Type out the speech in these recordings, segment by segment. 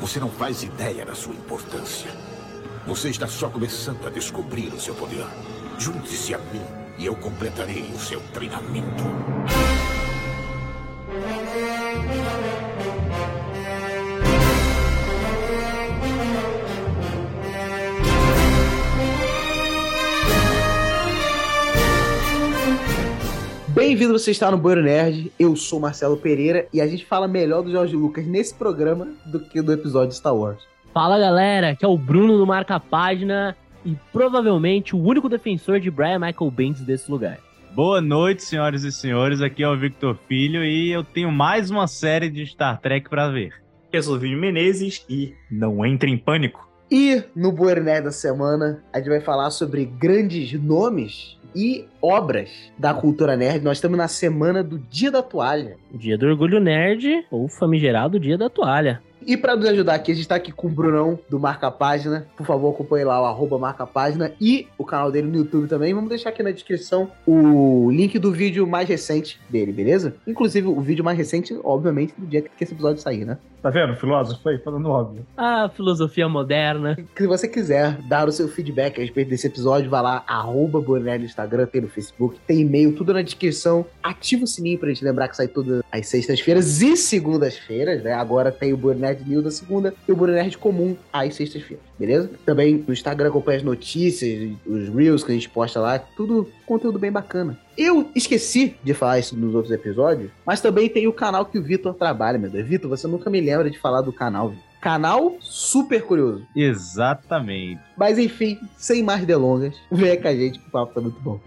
Você não faz ideia da sua importância. Você está só começando a descobrir o seu poder. Junte-se a mim e eu completarei o seu treinamento. Bem-vindo, você está no Banheiro Nerd. Eu sou Marcelo Pereira e a gente fala melhor do Jorge Lucas nesse programa do que do episódio de Star Wars. Fala galera, que é o Bruno do Marca Página e provavelmente o único defensor de Brian Michael Bendis desse lugar. Boa noite, senhoras e senhores. Aqui é o Victor Filho e eu tenho mais uma série de Star Trek para ver. Eu sou o Vinho Menezes e não entre em pânico. E no Nerd da semana, a gente vai falar sobre grandes nomes e obras da cultura nerd. Nós estamos na semana do Dia da Toalha. Dia do Orgulho Nerd ou famigerado Dia da Toalha. E para nos ajudar aqui, a gente tá aqui com o Brunão do Marca Página. Por favor, acompanhe lá o arroba Marca Página e o canal dele no YouTube também. Vamos deixar aqui na descrição o link do vídeo mais recente dele, beleza? Inclusive, o vídeo mais recente, obviamente, do dia que esse episódio sair, né? Tá vendo, filósofo aí? Falando óbvio. A filosofia moderna. Se você quiser dar o seu feedback a respeito desse episódio, vai lá, arroba Boné no Instagram, tem no Facebook, tem e-mail, tudo na descrição. Ativa o sininho pra gente lembrar que sai todas as sextas-feiras e segundas-feiras, né? Agora tem o Boné News da segunda e o Nerd comum às sextas-feiras, beleza? Também no Instagram acompanha as notícias, os reels que a gente posta lá, tudo conteúdo bem bacana. Eu esqueci de falar isso nos outros episódios, mas também tem o canal que o Vitor trabalha, meu Deus. Vitor, você nunca me lembra de falar do canal, Vitor. Canal super curioso. Exatamente. Mas enfim, sem mais delongas, vem com a gente que o papo tá muito bom.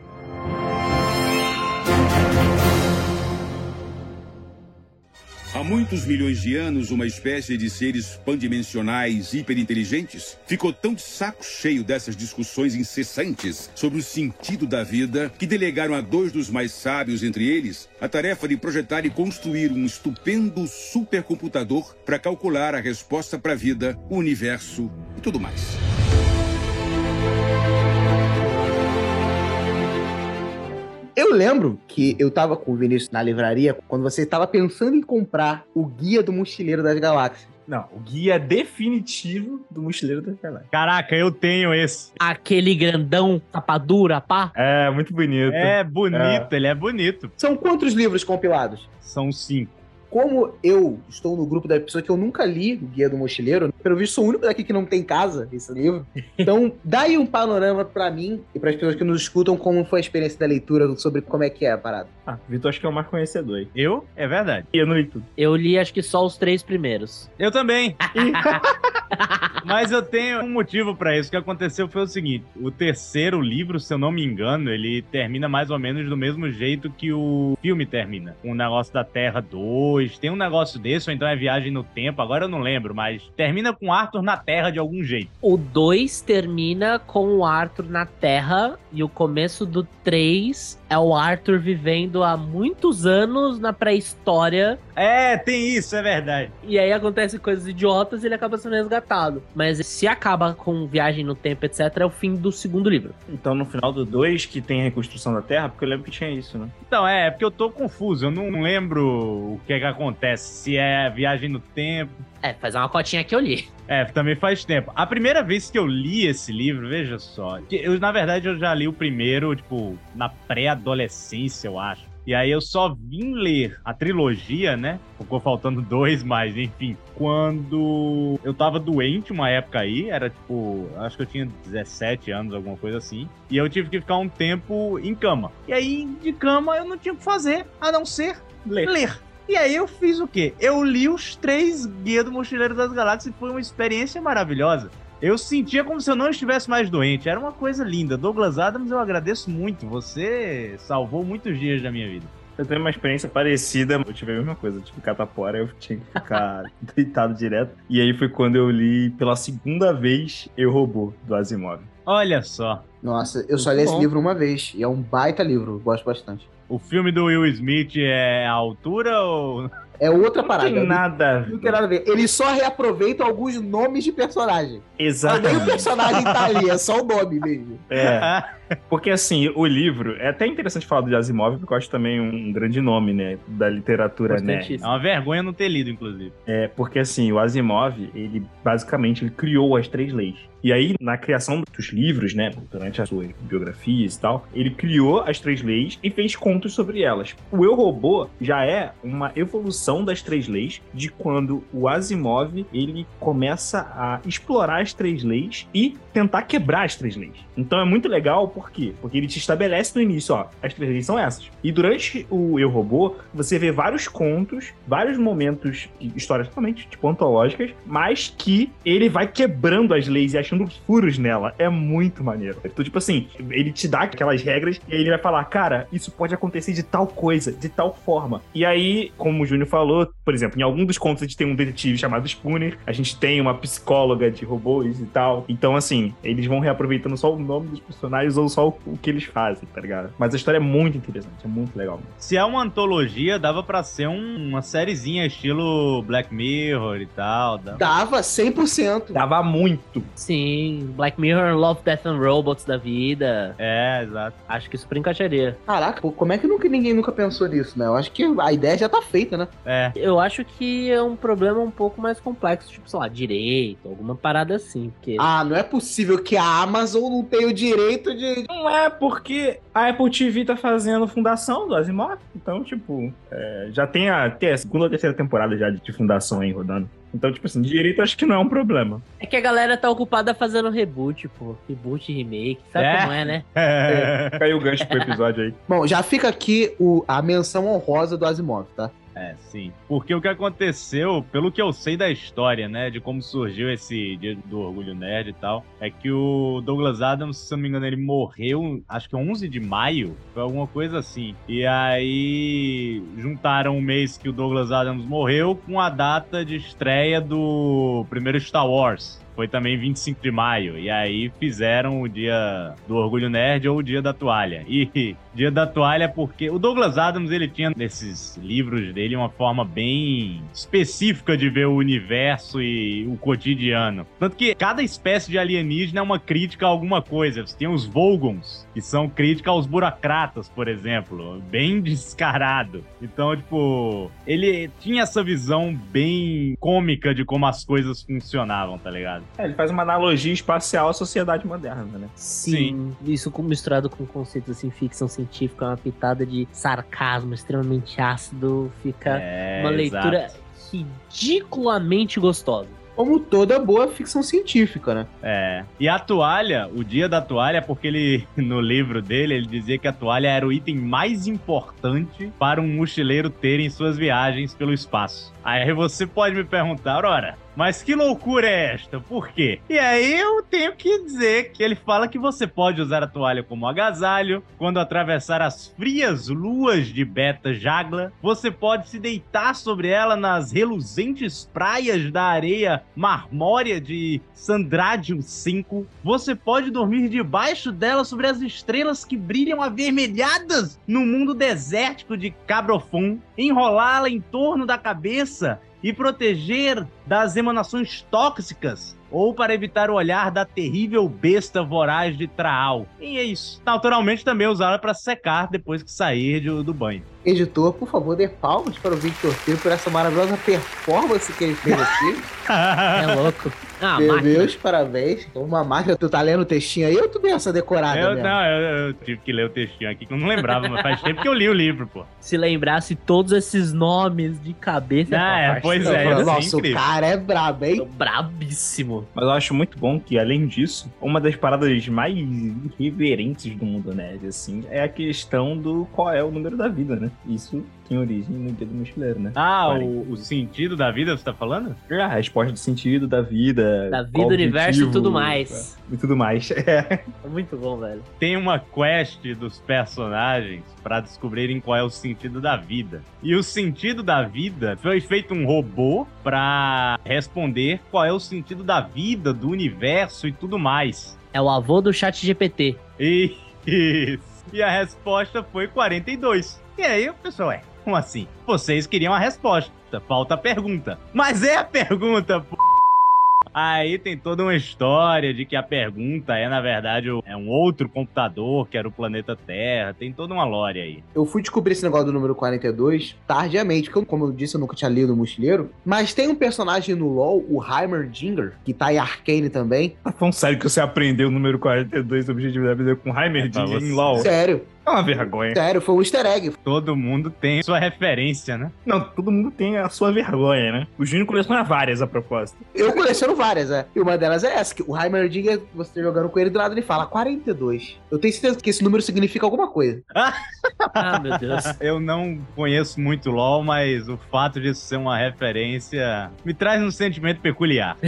Muitos milhões de anos, uma espécie de seres pandimensionais hiperinteligentes ficou tão de saco cheio dessas discussões incessantes sobre o sentido da vida que delegaram a dois dos mais sábios entre eles a tarefa de projetar e construir um estupendo supercomputador para calcular a resposta para a vida, o universo e tudo mais. Eu lembro que eu tava com o Vinícius na livraria quando você estava pensando em comprar o Guia do Mochileiro das Galáxias. Não, o guia definitivo do Mochileiro da Galáxia. Caraca, eu tenho esse. Aquele grandão, tapa dura, pá. É, muito bonito. É bonito, ele é bonito. São quantos livros compilados? São cinco. Como eu estou no grupo da pessoa que eu nunca li o Guia do Mochileiro, pelo visto sou o único daqui que não tem casa esse livro. Então, dá aí um panorama pra mim e para as pessoas que nos escutam como foi a experiência da leitura sobre como é que é a parada. Ah, Vitor acho que é o mais conhecedor aí. Eu? É verdade. E eu não li tudo. Eu li acho que só os três primeiros. Eu também. Mas eu tenho um motivo pra isso. O que aconteceu foi o seguinte: o terceiro livro, se eu não me engano, ele termina mais ou menos do mesmo jeito que o filme termina. Com o negócio da Terra 2. Tem um negócio desse, ou então é viagem no tempo. Agora eu não lembro, mas termina com Arthur na Terra de algum jeito. O 2 termina com o Arthur na Terra e o começo do 3 é o Arthur vivendo há muitos anos na pré-história É, tem isso, é verdade. e aí acontecem coisas idiotas e ele acaba sendo resgatado. Mas se acaba com viagem no tempo, etc, é o fim do segundo livro. Então no final do 2 que tem a reconstrução da Terra, porque eu lembro que tinha isso, né? Então, é, é porque eu tô confuso. Eu não lembro o que é que acontece. Se é viagem no tempo. É, faz uma cotinha que eu li. É, também faz tempo. A primeira vez que eu li esse livro, veja só. que Eu, na verdade, eu já li o primeiro, tipo, na pré-adolescência, eu acho. E aí eu só vim ler a trilogia, né? Ficou faltando dois, mas enfim. Quando eu tava doente uma época aí, era tipo, acho que eu tinha 17 anos, alguma coisa assim. E eu tive que ficar um tempo em cama. E aí, de cama, eu não tinha o que fazer, a não ser Ler. ler. E aí eu fiz o quê? Eu li os três Guia do Mochileiro das Galáxias e foi uma experiência maravilhosa. Eu sentia como se eu não estivesse mais doente. Era uma coisa linda. Douglas Adams, eu agradeço muito. Você salvou muitos dias da minha vida. Eu tenho uma experiência parecida. Eu tive a mesma coisa. Eu tive catapora, eu tinha que ficar deitado direto. E aí foi quando eu li pela segunda vez Eu Robô, do Asimov. Olha só. Nossa, eu só li esse livro uma vez e é um baita livro, eu gosto bastante. O filme do Will Smith é a altura ou. É outra Não parada. tem nada a Não tem nada a ver. Ele só reaproveita alguns nomes de personagem. Mas nem o Exatamente. personagem tá ali, é só o nome mesmo. É. Porque, assim, o livro... É até interessante falar do Asimov, porque eu acho também um grande nome, né? Da literatura nerd. É uma vergonha não ter lido, inclusive. É, porque, assim, o Asimov, ele basicamente ele criou as três leis. E aí, na criação dos livros, né, durante as suas biografias e tal, ele criou as três leis e fez contos sobre elas. O Eu Robô já é uma evolução das três leis de quando o Asimov ele começa a explorar as três leis e tentar quebrar as três leis. Então é muito legal, por quê? Porque ele te estabelece no início, ó, as três leis são essas. E durante o Eu Robô, você vê vários contos, vários momentos, histórias totalmente tipo antológicas, mas que ele vai quebrando as leis e achando furos nela. É muito maneiro. Então, tipo assim, ele te dá aquelas regras e aí ele vai falar, cara, isso pode acontecer de tal coisa, de tal forma. E aí, como o Júnior falou, por exemplo, em algum dos contos a gente tem um detetive chamado Spooner, a gente tem uma psicóloga de robôs e tal. Então, assim, eles vão reaproveitando só o nome dos personagens ou só o, o que eles fazem, tá ligado? Mas a história é muito interessante, é muito legal. Se é uma antologia, dava pra ser um- uma sériezinha estilo Black Mirror e tal. dá- Dava 100%. Dava muito. Sim, Black Mirror, Love, Death and Robots da vida. É, exato. Acho que super encaixaria. Caraca, pô, como é que nunca ninguém nunca pensou nisso, né? Eu acho que a ideia já tá feita, né? É. Eu acho que é um problema um pouco mais complexo, tipo, sei lá, direito, alguma parada assim. Porque Ah, não é possível que a Amazon não tenha o direito de. Não é porque a Apple TV tá fazendo fundação do Asimov. Então, tipo, é, já tem a, tem a segunda ou terceira temporada já de, de fundação aí rodando. Então, tipo assim, direito acho que não é um problema. é que a galera tá ocupada fazendo reboot, pô. Reboot, remake. Sabe É? como é, né? Caiu o gancho pro episódio aí. Bom, já fica aqui o, a menção honrosa do Asimov, tá? É, sim. Porque o que aconteceu, pelo que eu sei da história, né, de como surgiu esse dia do Orgulho Nerd e tal, é que o Douglas Adams, se não me engano, ele morreu, acho que 11 de maio, foi alguma coisa assim. E aí juntaram o mês que o Douglas Adams morreu com a data de estreia do primeiro Star Wars. Foi também 25 de maio. E aí fizeram o dia do Orgulho Nerd ou o dia da toalha. E dia da toalha porque o Douglas Adams, ele tinha nesses livros dele uma forma bem específica de ver o universo e o cotidiano. Tanto que cada espécie de alienígena é uma crítica a alguma coisa. Você tem os Volgons, que são crítica aos burocratas, por exemplo. Bem descarado. Então, tipo, ele tinha essa visão bem cômica de como as coisas funcionavam, tá ligado? É, ele faz uma analogia espacial à sociedade moderna, né? Sim. Isso com- misturado com conceitos assim, ficção científica, uma pitada de sarcasmo extremamente ácido, fica É, uma exato. leitura ridiculamente gostosa. Como toda boa ficção científica, né? É. E a toalha, o dia da toalha, é porque ele, no livro dele, ele dizia que a toalha era o item mais importante para um mochileiro ter em suas viagens pelo espaço. Aí você pode me perguntar, ora, mas que loucura é esta? Por quê? E aí eu tenho que dizer que ele fala que você pode usar a toalha como agasalho quando atravessar as frias luas de Beta Jagla. Você pode se deitar sobre ela nas reluzentes praias da areia marmórea de Sandradium 5. Você pode dormir debaixo dela sobre as estrelas que brilham avermelhadas no mundo desértico de Cabrofum. Enrolá-la em torno da cabeça e proteger das emanações tóxicas ou para evitar o olhar da terrível besta voraz de Traal. E é isso. Naturalmente também usá-la para secar depois que sair do banho. Editor, por favor, dê palmas para o Victor Filho por essa maravilhosa performance que ele fez aqui. É louco. Ah, Meu. Deus, parabéns. Uma máquina, tu tá lendo o textinho aí ou tu deu essa decorada eu, mesmo? não, eu, eu tive que ler o textinho aqui que eu não lembrava, mas faz tempo que eu li o livro, pô. Se lembrasse todos esses nomes de cabeça. Ah, é, pois é, é Nossa, o cara é brabo, "Tô hein? Brabíssimo. Mas eu acho muito bom que, além disso, uma das paradas mais irreverentes do mundo nerd, assim, é a questão do qual é o número da vida, né? Isso tem origem no dia do mochileiro, né? Ah, o, o sentido da vida, você tá falando? É a resposta do sentido da vida. Da vida, universo e tudo mais. E tudo mais. É. É muito bom, velho. Tem uma quest dos personagens pra descobrirem qual é o sentido da vida. E o sentido da vida foi feito um robô pra responder qual é o sentido da vida, do universo e tudo mais. É o avô do chat GPT. E, isso. e a resposta foi 42. E aí o pessoal, é, como assim? Vocês queriam a resposta, falta a pergunta. Mas é a pergunta, pô. Aí tem toda uma história de que a pergunta é, na verdade, é um outro computador, que era o planeta Terra. Tem toda uma lore aí. Eu fui descobrir esse negócio do número 42 tardiamente, porque, como eu disse, eu nunca tinha lido o Mochileiro. Mas tem um personagem no LoL, o Heimerdinger, que tá em Arcane também. Tá falando sério que você aprendeu o número 42 do objetivo da vida com Heimerdinger É, em LoL? Sério, É uma vergonha. sério, foi um easter egg. Todo mundo tem sua referência, né? Não, todo mundo tem a sua vergonha, né? O Júnior coleciona várias a propósito. Eu coleciono várias, é. E uma delas é essa, que o Heimerdinger, você jogando com ele do lado, ele fala 42. Eu tenho certeza que esse número significa alguma coisa. Ah, meu Deus. Eu não conheço muito LoL, mas o fato disso ser uma referência me traz um sentimento peculiar.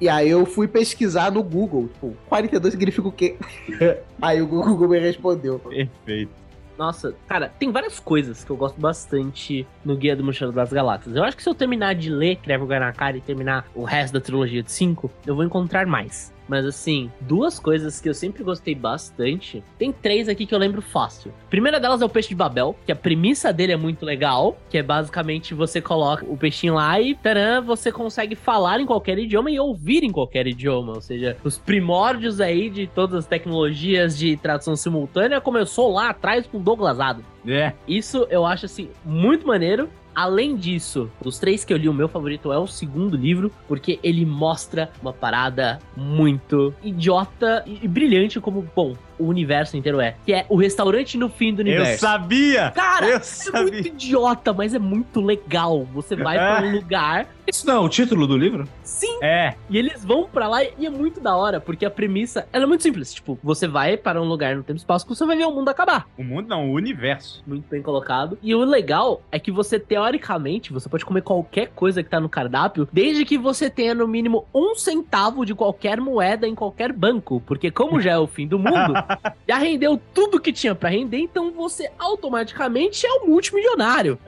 E aí eu fui pesquisar no Google, tipo, 42 significa o quê? aí o Google me respondeu. Perfeito. Nossa, cara, tem várias coisas que eu gosto bastante no Guia do Mochileiro das Galáxias. Eu acho que se eu terminar de ler Creve na cara e terminar o resto da trilogia de 5, eu vou encontrar mais. Mas assim, duas coisas que eu sempre gostei bastante. Tem três aqui que eu lembro fácil. A primeira delas é o peixe de Babel, que a premissa dele é muito legal, que é basicamente você coloca o peixinho lá e taran, você consegue falar em qualquer idioma e ouvir em qualquer idioma. Ou seja, os primórdios aí de todas as tecnologias de tradução simultânea começou lá atrás com Douglas Adams. É. Isso eu acho assim muito maneiro. Além disso, dos três que eu li, o meu favorito é o segundo livro, porque ele mostra uma parada muito idiota e brilhante como, bom, o universo inteiro é. Que é o restaurante no fim do Eu universo. sabia! Cara, eu é sabia! muito idiota, mas é muito legal. Você vai pra um lugar, Isso não é o título do livro? sim, É, e eles vão pra lá e é muito da hora, porque a premissa, ela é muito simples. Tipo, você vai para um lugar no tempo e espaço que você vai ver o mundo acabar. o mundo não, o universo. Muito bem colocado. E o legal é que você, teoricamente, você pode comer qualquer coisa que tá no cardápio, desde que você tenha no mínimo um centavo de qualquer moeda em qualquer banco. Porque como já é o fim do mundo, já rendeu tudo que tinha pra render, então você automaticamente é um multimilionário.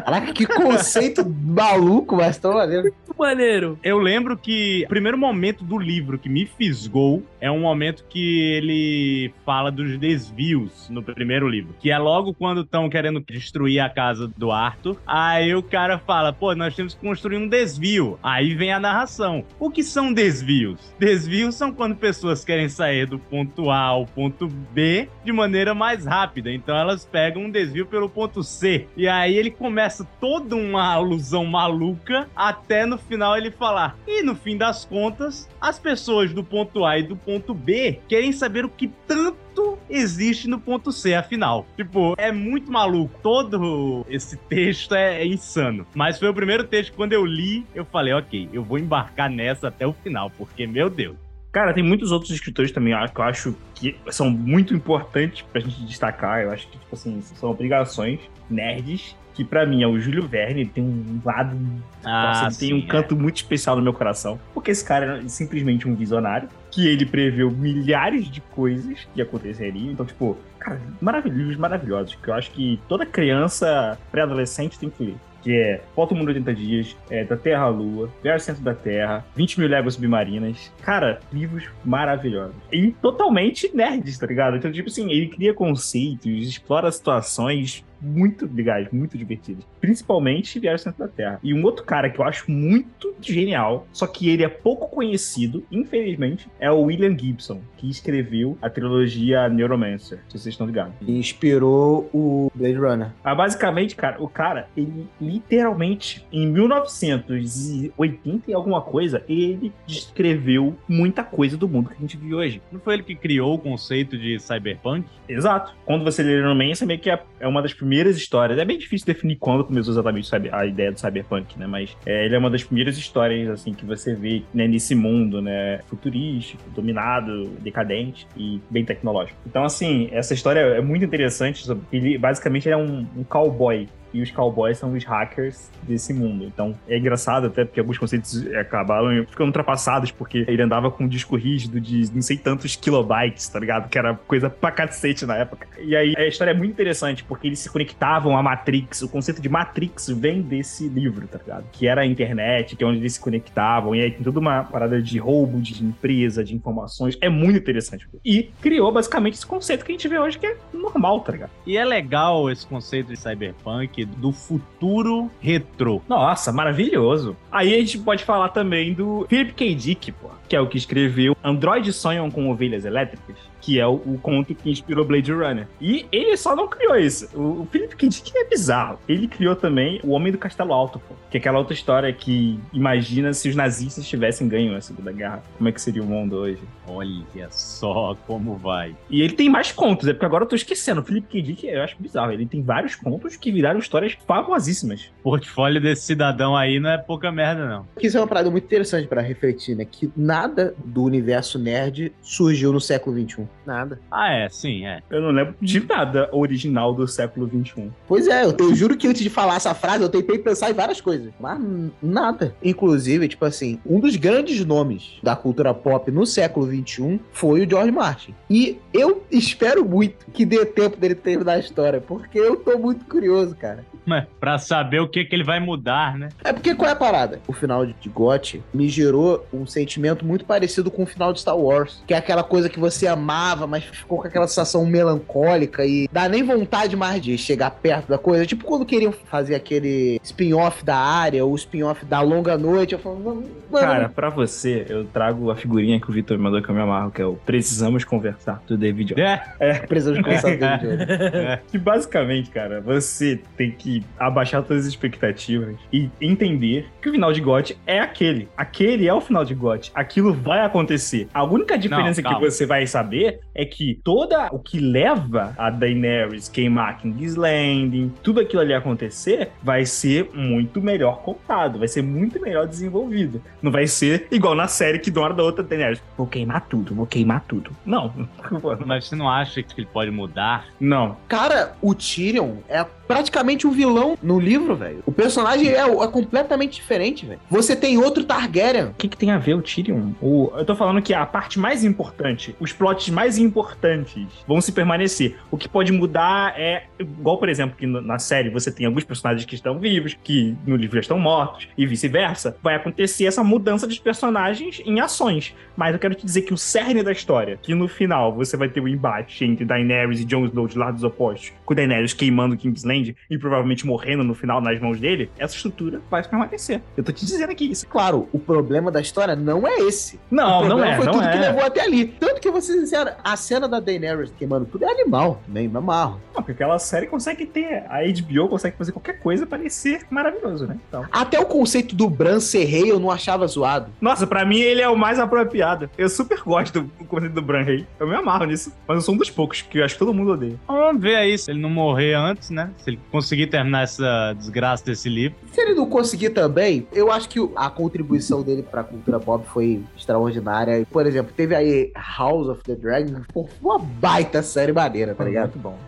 Caraca, que conceito maluco, mas tão maneiro. Muito maneiro. Eu lembro que o primeiro momento do livro que me fisgou é um momento que ele fala dos desvios no primeiro livro. Que é logo quando estão querendo destruir a casa do Arthur. Aí o cara fala: pô, nós temos que construir um desvio. Aí vem a narração. O que são desvios? Desvios são quando pessoas querem sair do ponto A ao ponto B de maneira mais rápida. Então elas pegam um desvio pelo ponto C. E aí ele começa toda uma alusão maluca até no final ele falar. E no fim das contas, as pessoas do ponto A e do ponto B querem saber o que tanto existe no ponto C, afinal. Tipo, é muito maluco. Todo esse texto é, é insano. Mas foi o primeiro texto que quando eu li, eu falei, ok, eu vou embarcar nessa até o final, porque, meu Deus. Cara, tem muitos outros escritores também que eu acho que são muito importantes pra gente destacar. Eu acho que, tipo assim, são obrigações nerds. Que pra mim é o Júlio Verne, ele tem um lado. nossa, ele tem um é. canto muito especial no meu coração. Porque esse cara é simplesmente um visionário. Que ele preveu milhares de coisas que aconteceriam. Então, tipo, cara, maravilhosos, livros maravilhosos. Que eu acho que toda criança pré-adolescente tem que ler. Que é Volta ao Mundo em 80 Dias, é, Da Terra à Lua, Viagem ao Centro da Terra, 20 mil léguas submarinas. Cara, livros maravilhosos. E totalmente nerds, tá ligado? Então, tipo assim, ele cria conceitos, explora situações muito legais, muito divertidas. Principalmente Viagem ao Centro da Terra. E um outro cara que eu acho muito genial, só que ele é pouco conhecido, infelizmente, é o William Gibson, que escreveu a trilogia Neuromancer, se vocês estão ligados. E inspirou o Blade Runner. Ah, basicamente, cara, o cara, ele literalmente, em 1980 e alguma coisa, ele descreveu muita coisa do mundo que a gente vive hoje. Não foi ele que criou o conceito de cyberpunk? Exato. Quando você lê Neuromancer, meio que é, é uma das primeiras histórias. É bem difícil definir quando começou exatamente a ideia do cyberpunk, né? Mas é, ele é uma das primeiras histórias, assim, que você vê né, nesse mundo, né? Futurístico, dominado, decadente e bem tecnológico. Então, assim, essa história é muito interessante. Ele, basicamente, ele é um, um cowboy e os cowboys são os hackers desse mundo. Então é engraçado até porque alguns conceitos acabaram ficando ultrapassados porque ele andava com um disco rígido de não sei tantos kilobytes, tá ligado? Que era coisa pra cacete na época. E aí a história é muito interessante porque eles se conectavam à Matrix. O conceito de Matrix vem desse livro, tá ligado? Que era a internet, que é onde eles se conectavam. E aí tem toda uma parada de roubo de empresa, de informações. É muito interessante. E criou basicamente esse conceito que a gente vê hoje que é normal, tá ligado? E é legal esse conceito de cyberpunk aqui do futuro retrô. Nossa, maravilhoso. Aí a gente pode falar também do Philip K. Dick, pô, que é o que escreveu Androids Sonham com Ovelhas Elétricas, que é o, o conto que inspirou Blade Runner. E ele só não criou isso. O, o Philip K. Dick é bizarro. Ele criou também O Homem do Castelo Alto, pô, que é aquela outra história que imagina se os nazistas tivessem ganho a Segunda Guerra. Como é que seria o mundo hoje? Olha só como vai. E ele tem mais contos, é porque agora eu tô esquecendo. O Philip K. Dick, eu acho bizarro. Ele tem vários contos que viraram histórias famosíssimas. O portfólio desse cidadão aí não é pouca merda, não. Isso é uma parada muito interessante pra refletir, né? Que nada do universo nerd surgiu no século XXI. Nada. Ah, é, sim, é. Eu não lembro de nada original do século XXI. Pois é, eu, eu juro que antes de falar essa frase, eu tentei pensar em várias coisas, mas nada. Inclusive, tipo assim, um dos grandes nomes da cultura pop no século XXI foi o George Martin. E eu espero muito que dê tempo dele terminar a história, porque eu tô muito curioso, cara. Mas pra saber o que, que ele vai mudar, né? É porque qual é a parada? O final de GOT me gerou um sentimento muito parecido com o final de Star Wars. Que é aquela coisa que você amava, mas ficou com aquela sensação melancólica e dá nem vontade mais de chegar perto da coisa. Tipo quando queriam fazer aquele spin-off da área ou spin-off da longa noite. Eu falo, mano, Cara, pra você, eu trago a figurinha que o Vitor me mandou que eu me amarro, que é o Precisamos Conversar, do David Jones. É, precisamos começar a ter de Que basicamente, cara, você tem que abaixar todas as expectativas e entender que o final de GOT é aquele. Aquele é o final de GOT. Aquilo vai acontecer. A única diferença que calma. você vai saber é que toda o que leva a Daenerys queimar King's Landing, tudo aquilo ali acontecer, vai ser muito melhor contado, vai ser muito melhor desenvolvido. Não vai ser igual na série que de uma hora da outra Daenerys, vou queimar tudo, vou queimar tudo. Não. mas você não acha que ele pode mudar? Não. Cara, o Tyrion é praticamente um vilão no livro, velho. O personagem é, é completamente diferente, velho. Você tem outro Targaryen. O que, que tem a ver o Tyrion? O, eu tô falando que a parte mais importante, os plots mais importantes vão se permanecer. O que pode mudar é, igual, por exemplo, que na série você tem alguns personagens que estão vivos, que no livro já estão mortos, e vice-versa. Vai acontecer essa mudança dos personagens em ações. Mas eu quero te dizer que o cerne da história, que no final você vai ter o embate entre Daenerys e Jon Snow de lados opostos, com Daenerys queimando Kingsland e provavelmente morrendo no final nas mãos dele, essa estrutura vai permanecer. Eu tô te dizendo aqui isso. Claro, o problema da história não é esse. Não, não é, foi não tudo que é. levou até ali. Tanto que, vou ser sincero, a cena da Daenerys queimando tudo é animal. Nem me amarro. Não, porque aquela série consegue ter. A HBO consegue fazer qualquer coisa parecer maravilhoso, né? Então. Até o conceito do Bran ser rei eu não achava zoado. Nossa, pra mim ele é o mais apropriado. Eu super gosto do conceito do Bran Rei. Eu me amarro nisso. Mas eu sou um dos poucos que eu acho que todo mundo odeia. Vamos ver aí se ele não morrer antes, né? Se ele conseguir terminar essa desgraça desse livro. Se ele não conseguir também, eu acho que a contribuição dele pra cultura pop foi extraordinária. Por exemplo, teve aí House of the Dragon, pô, uma baita série maneira, tá ligado? Muito bom.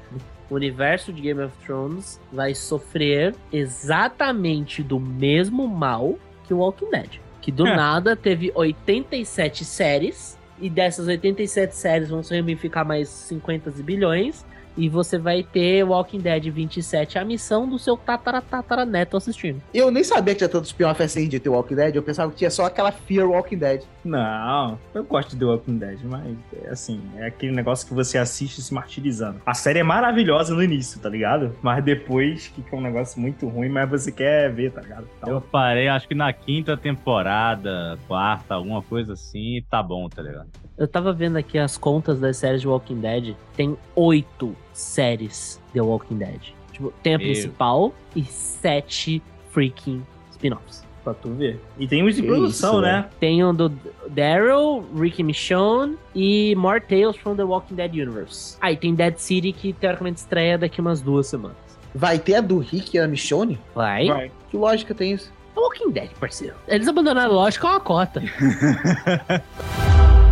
O universo de Game of Thrones vai sofrer exatamente do mesmo mal que o Walking Dead. Que do É. nada teve 87 séries. E dessas 87 séries vão se ramificar mais 50 bilhões. E você vai ter Walking Dead 27, a missão do seu tatara, tatara neto assistindo. Eu nem sabia que tinha tanto spin-off assim de The Walking Dead, eu pensava que tinha só aquela Fear Walking Dead. Não, eu gosto de The Walking Dead, mas é assim, é aquele negócio que você assiste se martirizando. A série é maravilhosa no início, tá ligado? Mas depois fica um negócio muito ruim, mas você quer ver, tá ligado? Então, Eu parei, acho que na quinta temporada, quarta, alguma coisa assim, tá bom, tá ligado? Eu tava vendo aqui as contas das séries de Walking Dead. Tem oito séries de Walking Dead. Tipo, tem a Meu. principal e sete freaking spin-offs. pra tu ver. E tem uns de Que produção, isso, né? Tem o do Daryl, Ricky Michonne e More Tales from the Walking Dead Universe. Aí tem Dead City que teoricamente estreia daqui umas duas semanas. Vai ter a do Rick e a Michonne? Vai. Vai. Que lógica tem isso? Walking Dead, parceiro. Eles abandonaram a loja com uma cota.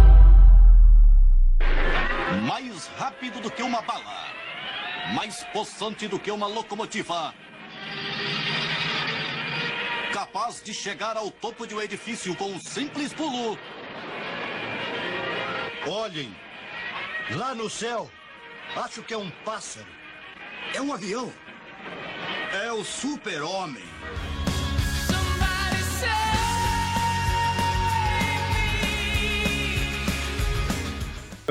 rápido do que uma bala. Mais possante do que uma locomotiva. Capaz de chegar ao topo de um edifício com um simples pulo. Olhem, lá no céu, acho que é um pássaro. É um avião. É o super-homem.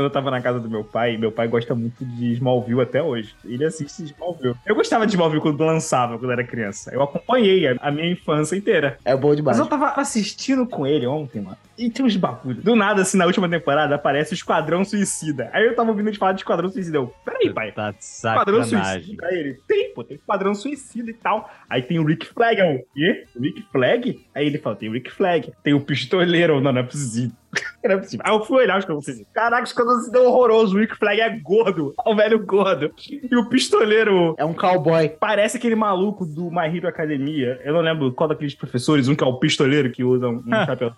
Quando eu tava na casa do meu pai, meu pai gosta muito de Smallville até hoje. Ele assiste Smallville. Eu gostava de Smallville quando lançava, quando era criança. Eu acompanhei a, minha infância inteira. É bom demais. Mas eu tava assistindo com ele ontem, mano. E tem uns bagulhos. Do nada, assim, na última temporada, aparece o Esquadrão Suicida. Aí eu tava ouvindo ele falar de Esquadrão Suicida. Eu, peraí, pai. Tá de Esquadrão. Suicida. Aí ele, tem, pô, tem Esquadrão Suicida e tal. Aí tem o Rick Flag. Eu, o quê? O Rick Flag? Aí ele fala, tem o Rick Flag. Tem o Pistoleiro. Não, não é possível. Não é possível. Aí eu fui olhar os Suicida. Caraca, o Esquadrão Suicida é horroroso. O Rick Flag é gordo. É o velho gordo. E o Pistoleiro É um cowboy. parece aquele maluco do My Hero Academia. Eu não lembro qual daqueles professores, um que é o pistoleiro que usa um, um chapéu.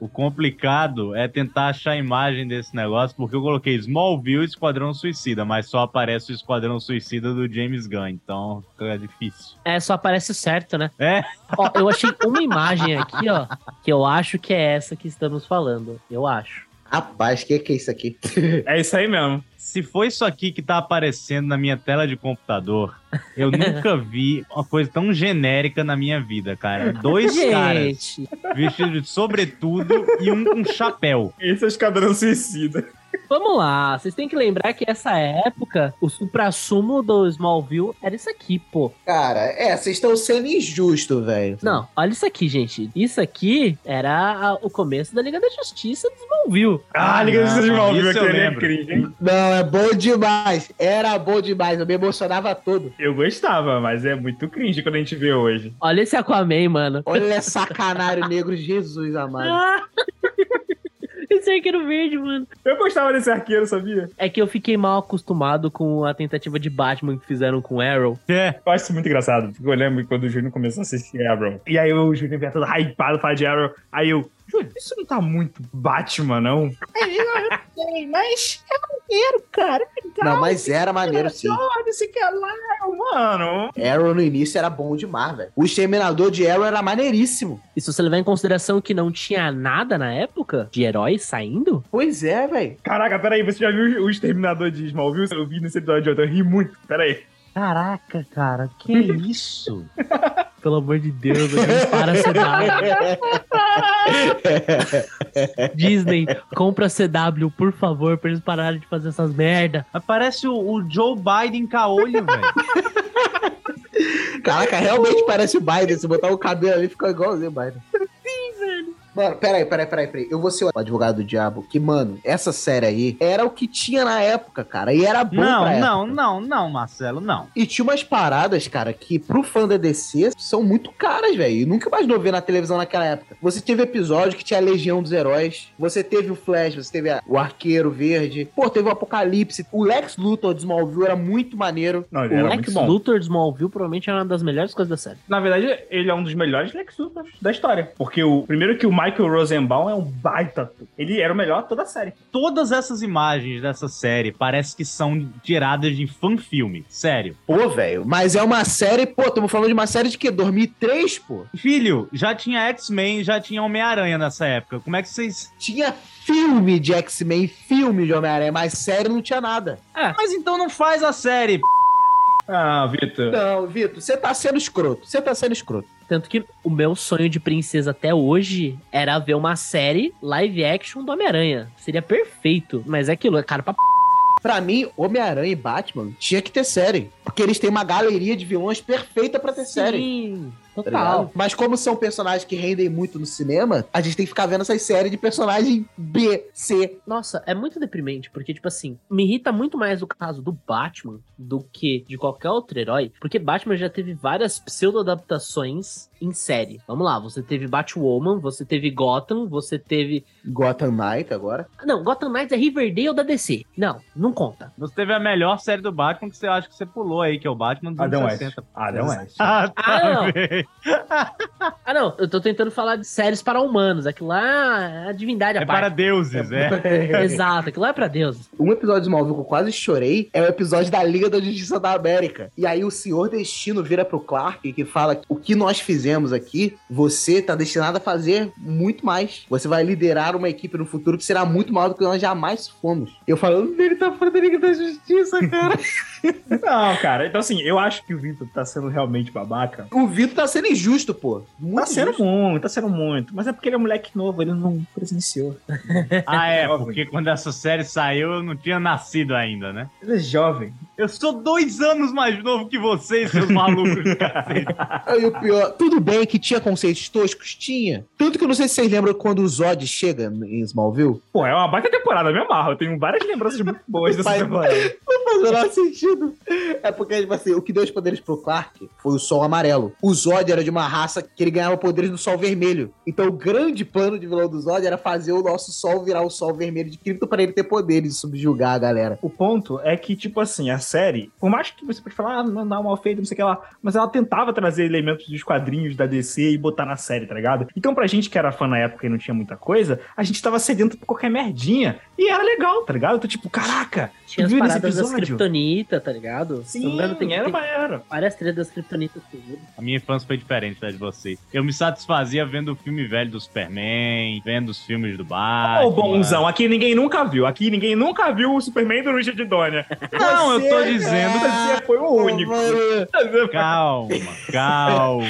O complicado é tentar achar a imagem desse negócio, porque eu coloquei Smallville e Esquadrão Suicida, mas só aparece o Esquadrão Suicida do James Gunn, então é difícil. É, só aparece o certo, né? É, Ó, eu achei uma imagem aqui, ó, que eu acho que é essa que estamos falando. Eu acho. Rapaz, o que, que é isso aqui? É isso aí mesmo. se foi isso aqui que tá aparecendo na minha tela de computador, eu nunca vi uma coisa tão genérica na minha vida, cara. Dois caras vestidos de sobretudo e um com chapéu. Esse é o Esquadrão Suicida. Vamos lá. Vocês têm que lembrar que essa época, o supra-sumo do Smallville era isso aqui, pô. Cara, é, vocês estão sendo injustos, velho. Não, olha isso aqui, gente. Isso aqui era a- o começo da Liga da Justiça do Smallville. Ah, Liga não, dos Smallville, isso eu é lembro. cringe, hein? Não, é bom demais. Era bom demais. Eu me emocionava todo. Eu gostava, mas é muito cringe quando a gente vê hoje. Olha esse Aquaman, mano. Olha sacanário negro, Jesus amado. Esse arqueiro verde, mano. Eu gostava desse arqueiro, sabia? É que eu fiquei mal acostumado com a tentativa de Batman que fizeram com Arrow. É, Eu acho isso muito engraçado, porque eu lembro quando o Júnior começou a assistir Arrow. E aí o Júnior vinha todo hypado falar de Arrow. Aí eu, Júnior, isso não tá muito Batman, não? Aí ele, "Ah, eu sei, mas é maneiro, cara. Legal. Não, mas era maneiro sim. Olha, você quer lá, mano. Arrow no início era bom demais, velho. O Exterminador de Arrow era maneiríssimo. E se você levar em consideração que não tinha nada na época de heróis saindo, Pois é, velho. Caraca, peraí, você já viu o Exterminador de Smallville? Eu vi nesse episódio de ontem, eu ri muito. Peraí. Caraca, cara, que isso? Pelo amor de Deus, Deus para a CW. Disney, compra a CW, por favor, pra eles pararem de fazer essas merda. aparece o, o Joe Biden caolho, velho. Caraca, realmente parece o Biden. Se botar o cabelo ali, fica igualzinho o Biden. Mano, peraí, peraí, peraí, peraí. Eu vou ser o advogado do diabo. Que, mano, essa série aí era o que tinha na época, cara. E era bom pra Não, época. não, não, não, Marcelo, não. E tinha umas paradas, cara, que pro fã da DC são muito caras, velho. E nunca mais não ver na televisão naquela época. Você teve episódio que tinha a Legião dos Heróis. Você teve o Flash, você teve a- o Arqueiro Verde. Pô, teve o Apocalipse. O Lex Luthor de Smallville era muito maneiro. Não, ele O era Lex muito bom. Luthor de Smallville provavelmente era uma das melhores coisas da série. Na verdade, ele é um dos melhores Lex Luthor da história. Porque o primeiro que o Michael Rosenbaum é um baita. Ele era o melhor de toda a série. Todas essas imagens dessa série parece que são tiradas de fan-filme, sério. Pô, velho. Mas é uma série, pô, estamos falando de uma série de quê? 2003, pô? Filho, já tinha X-Men, já tinha Homem-Aranha nessa época. Como é que vocês. Tinha filme de X-Men, filme de Homem-Aranha, mas série não tinha nada. Mas então não faz a série. Ah, Vitor. Não, Vitor, você tá sendo escroto. Você tá sendo escroto. Tanto que o meu sonho de princesa até hoje era ver uma série live action do Homem-Aranha. Seria perfeito. Mas é aquilo, é caro pra p. Pra mim, Homem-Aranha e Batman tinha que ter série. Porque eles têm uma galeria de vilões perfeita pra ter série. Sim, tá total. ligado? Mas como são personagens que rendem muito no cinema, a gente tem que ficar vendo essas séries de personagem B, C. Nossa, é muito deprimente, porque, tipo assim, me irrita muito mais o caso do Batman do que de qualquer outro herói, porque Batman já teve várias pseudo-adaptações em série. Vamos lá, você teve Batwoman, você teve Gotham, você teve. Gotham Knight agora. Não, Gotham Knights é Riverdale da DC. Não, não conta. Você teve a melhor série do Batman que você acha que você pulou aí, que é o Batman dos Adam anos West. 60. Adam West. Ah, Ah, não. bem. Ah, não, eu tô tentando falar de séries para humanos. Aquilo lá é a divindade É para parte. deuses, é. Exato, aquilo lá é pra Deus. Um episódio de Smallville que eu quase chorei é o episódio da Liga da Justiça da América. E aí o Senhor Destino vira pro Clark e fala que o que nós fizemos aqui, você tá destinado a fazer muito mais. Você vai liderar uma equipe no futuro que será muito maior do que nós jamais fomos. Eu falando, ele tá fora da Liga da Justiça, cara. Não, cara. Então, assim, eu acho que o Vitor tá sendo realmente babaca. o Vitor tá sendo injusto, pô. Muito Tá sendo injusto. muito, tá sendo muito. Mas é porque ele é moleque novo, ele não presenciou. Ah, é, porque quando essa série saiu eu não tinha nascido ainda, né? Ele é jovem. Eu sou dois anos mais novo que vocês, seus malucos. Aí o pior, tudo bem que tinha conceitos toscos? Tinha. Tanto que eu não sei se vocês lembram quando o Zod chega em Smallville. Pô, é uma baita temporada, me amarro. Eu tenho várias lembranças muito boas dessa temporada. Não faz o menor sentido. É porque, tipo assim, o que deu os poderes pro Clark foi o Sol Amarelo. O Zod era de uma raça que ele ganhava poderes do Sol Vermelho. Então o grande plano de vilão do Zod era fazer o nosso Sol virar o Sol Vermelho de Krypton para ele ter poderes e subjugar a galera. O ponto é que, tipo assim, a série, por mais que você pode falar, ah, não dá mal feito, não sei o que lá, mas ela tentava trazer elementos dos quadrinhos da DC e botar na série, tá ligado? Então, pra gente que era fã na época e não tinha muita coisa, a gente tava sedento por qualquer merdinha. E era legal, tá ligado? Eu tô tipo, caraca, Tinha as viu nesse paradas das episódio? Kryptonita, tá ligado? Se não me sim, engano, tem, era, tem era. várias trilhas das Kryptonitas. A minha infância foi diferente da de vocês. Eu me satisfazia vendo o filme velho do Superman, vendo os filmes do Batman. Ô, bonzão, aqui ninguém nunca viu. Aqui ninguém nunca viu o Superman do Richard Donner. Não, eu tô Você- dizendo. Você foi o único. Calma, calma.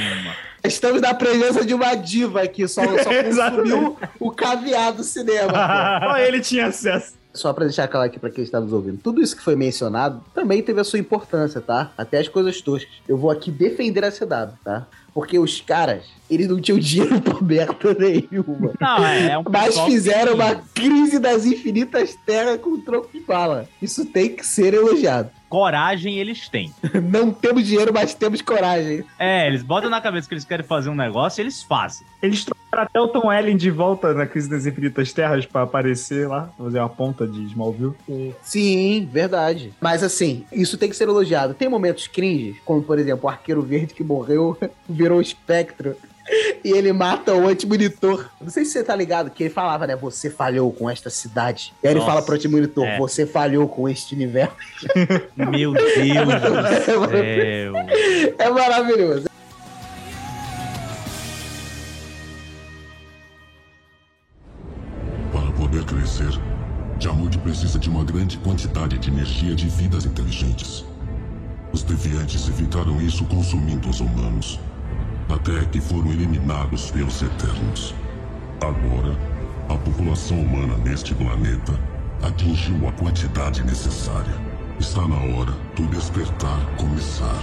Estamos na presença de uma diva aqui, só, só consumiu o caviar do cinema. Só ele tinha acesso. Só pra deixar claro aqui pra quem está nos ouvindo, tudo isso que foi mencionado também teve a sua importância, tá? Até as coisas toscas. Eu vou aqui defender a CW, tá? Porque os caras, eles não tinham dinheiro pra merda nenhuma. Não, é, é um Mas fizeram uma crise das infinitas terras com troco de bala. Isso tem que ser elogiado. Coragem eles têm. Não temos dinheiro, mas temos coragem. É, eles botam na cabeça que eles querem fazer um negócio e eles fazem. Eles trouxeram até o Tom Ellen de volta na Crise das Infinitas Terras pra aparecer lá, fazer uma ponta de Smallville. Sim, verdade. Mas assim, isso tem que ser elogiado. Tem momentos cringes, como por exemplo o arqueiro verde que morreu, virou espectro. E ele mata o antimonitor. Não sei se você tá ligado, que ele falava, né? Você falhou com esta cidade. E aí ele Nossa, fala pro antimonitor, é. você falhou com este universo. Meu Deus do céu. É maravilhoso. Para poder crescer, Jamud precisa de uma grande quantidade de energia de vidas inteligentes. Os deviantes evitaram isso consumindo os humanos, até que foram eliminados pelos Eternos. Agora, a população humana neste planeta atingiu a quantidade necessária. Está na hora do despertar começar.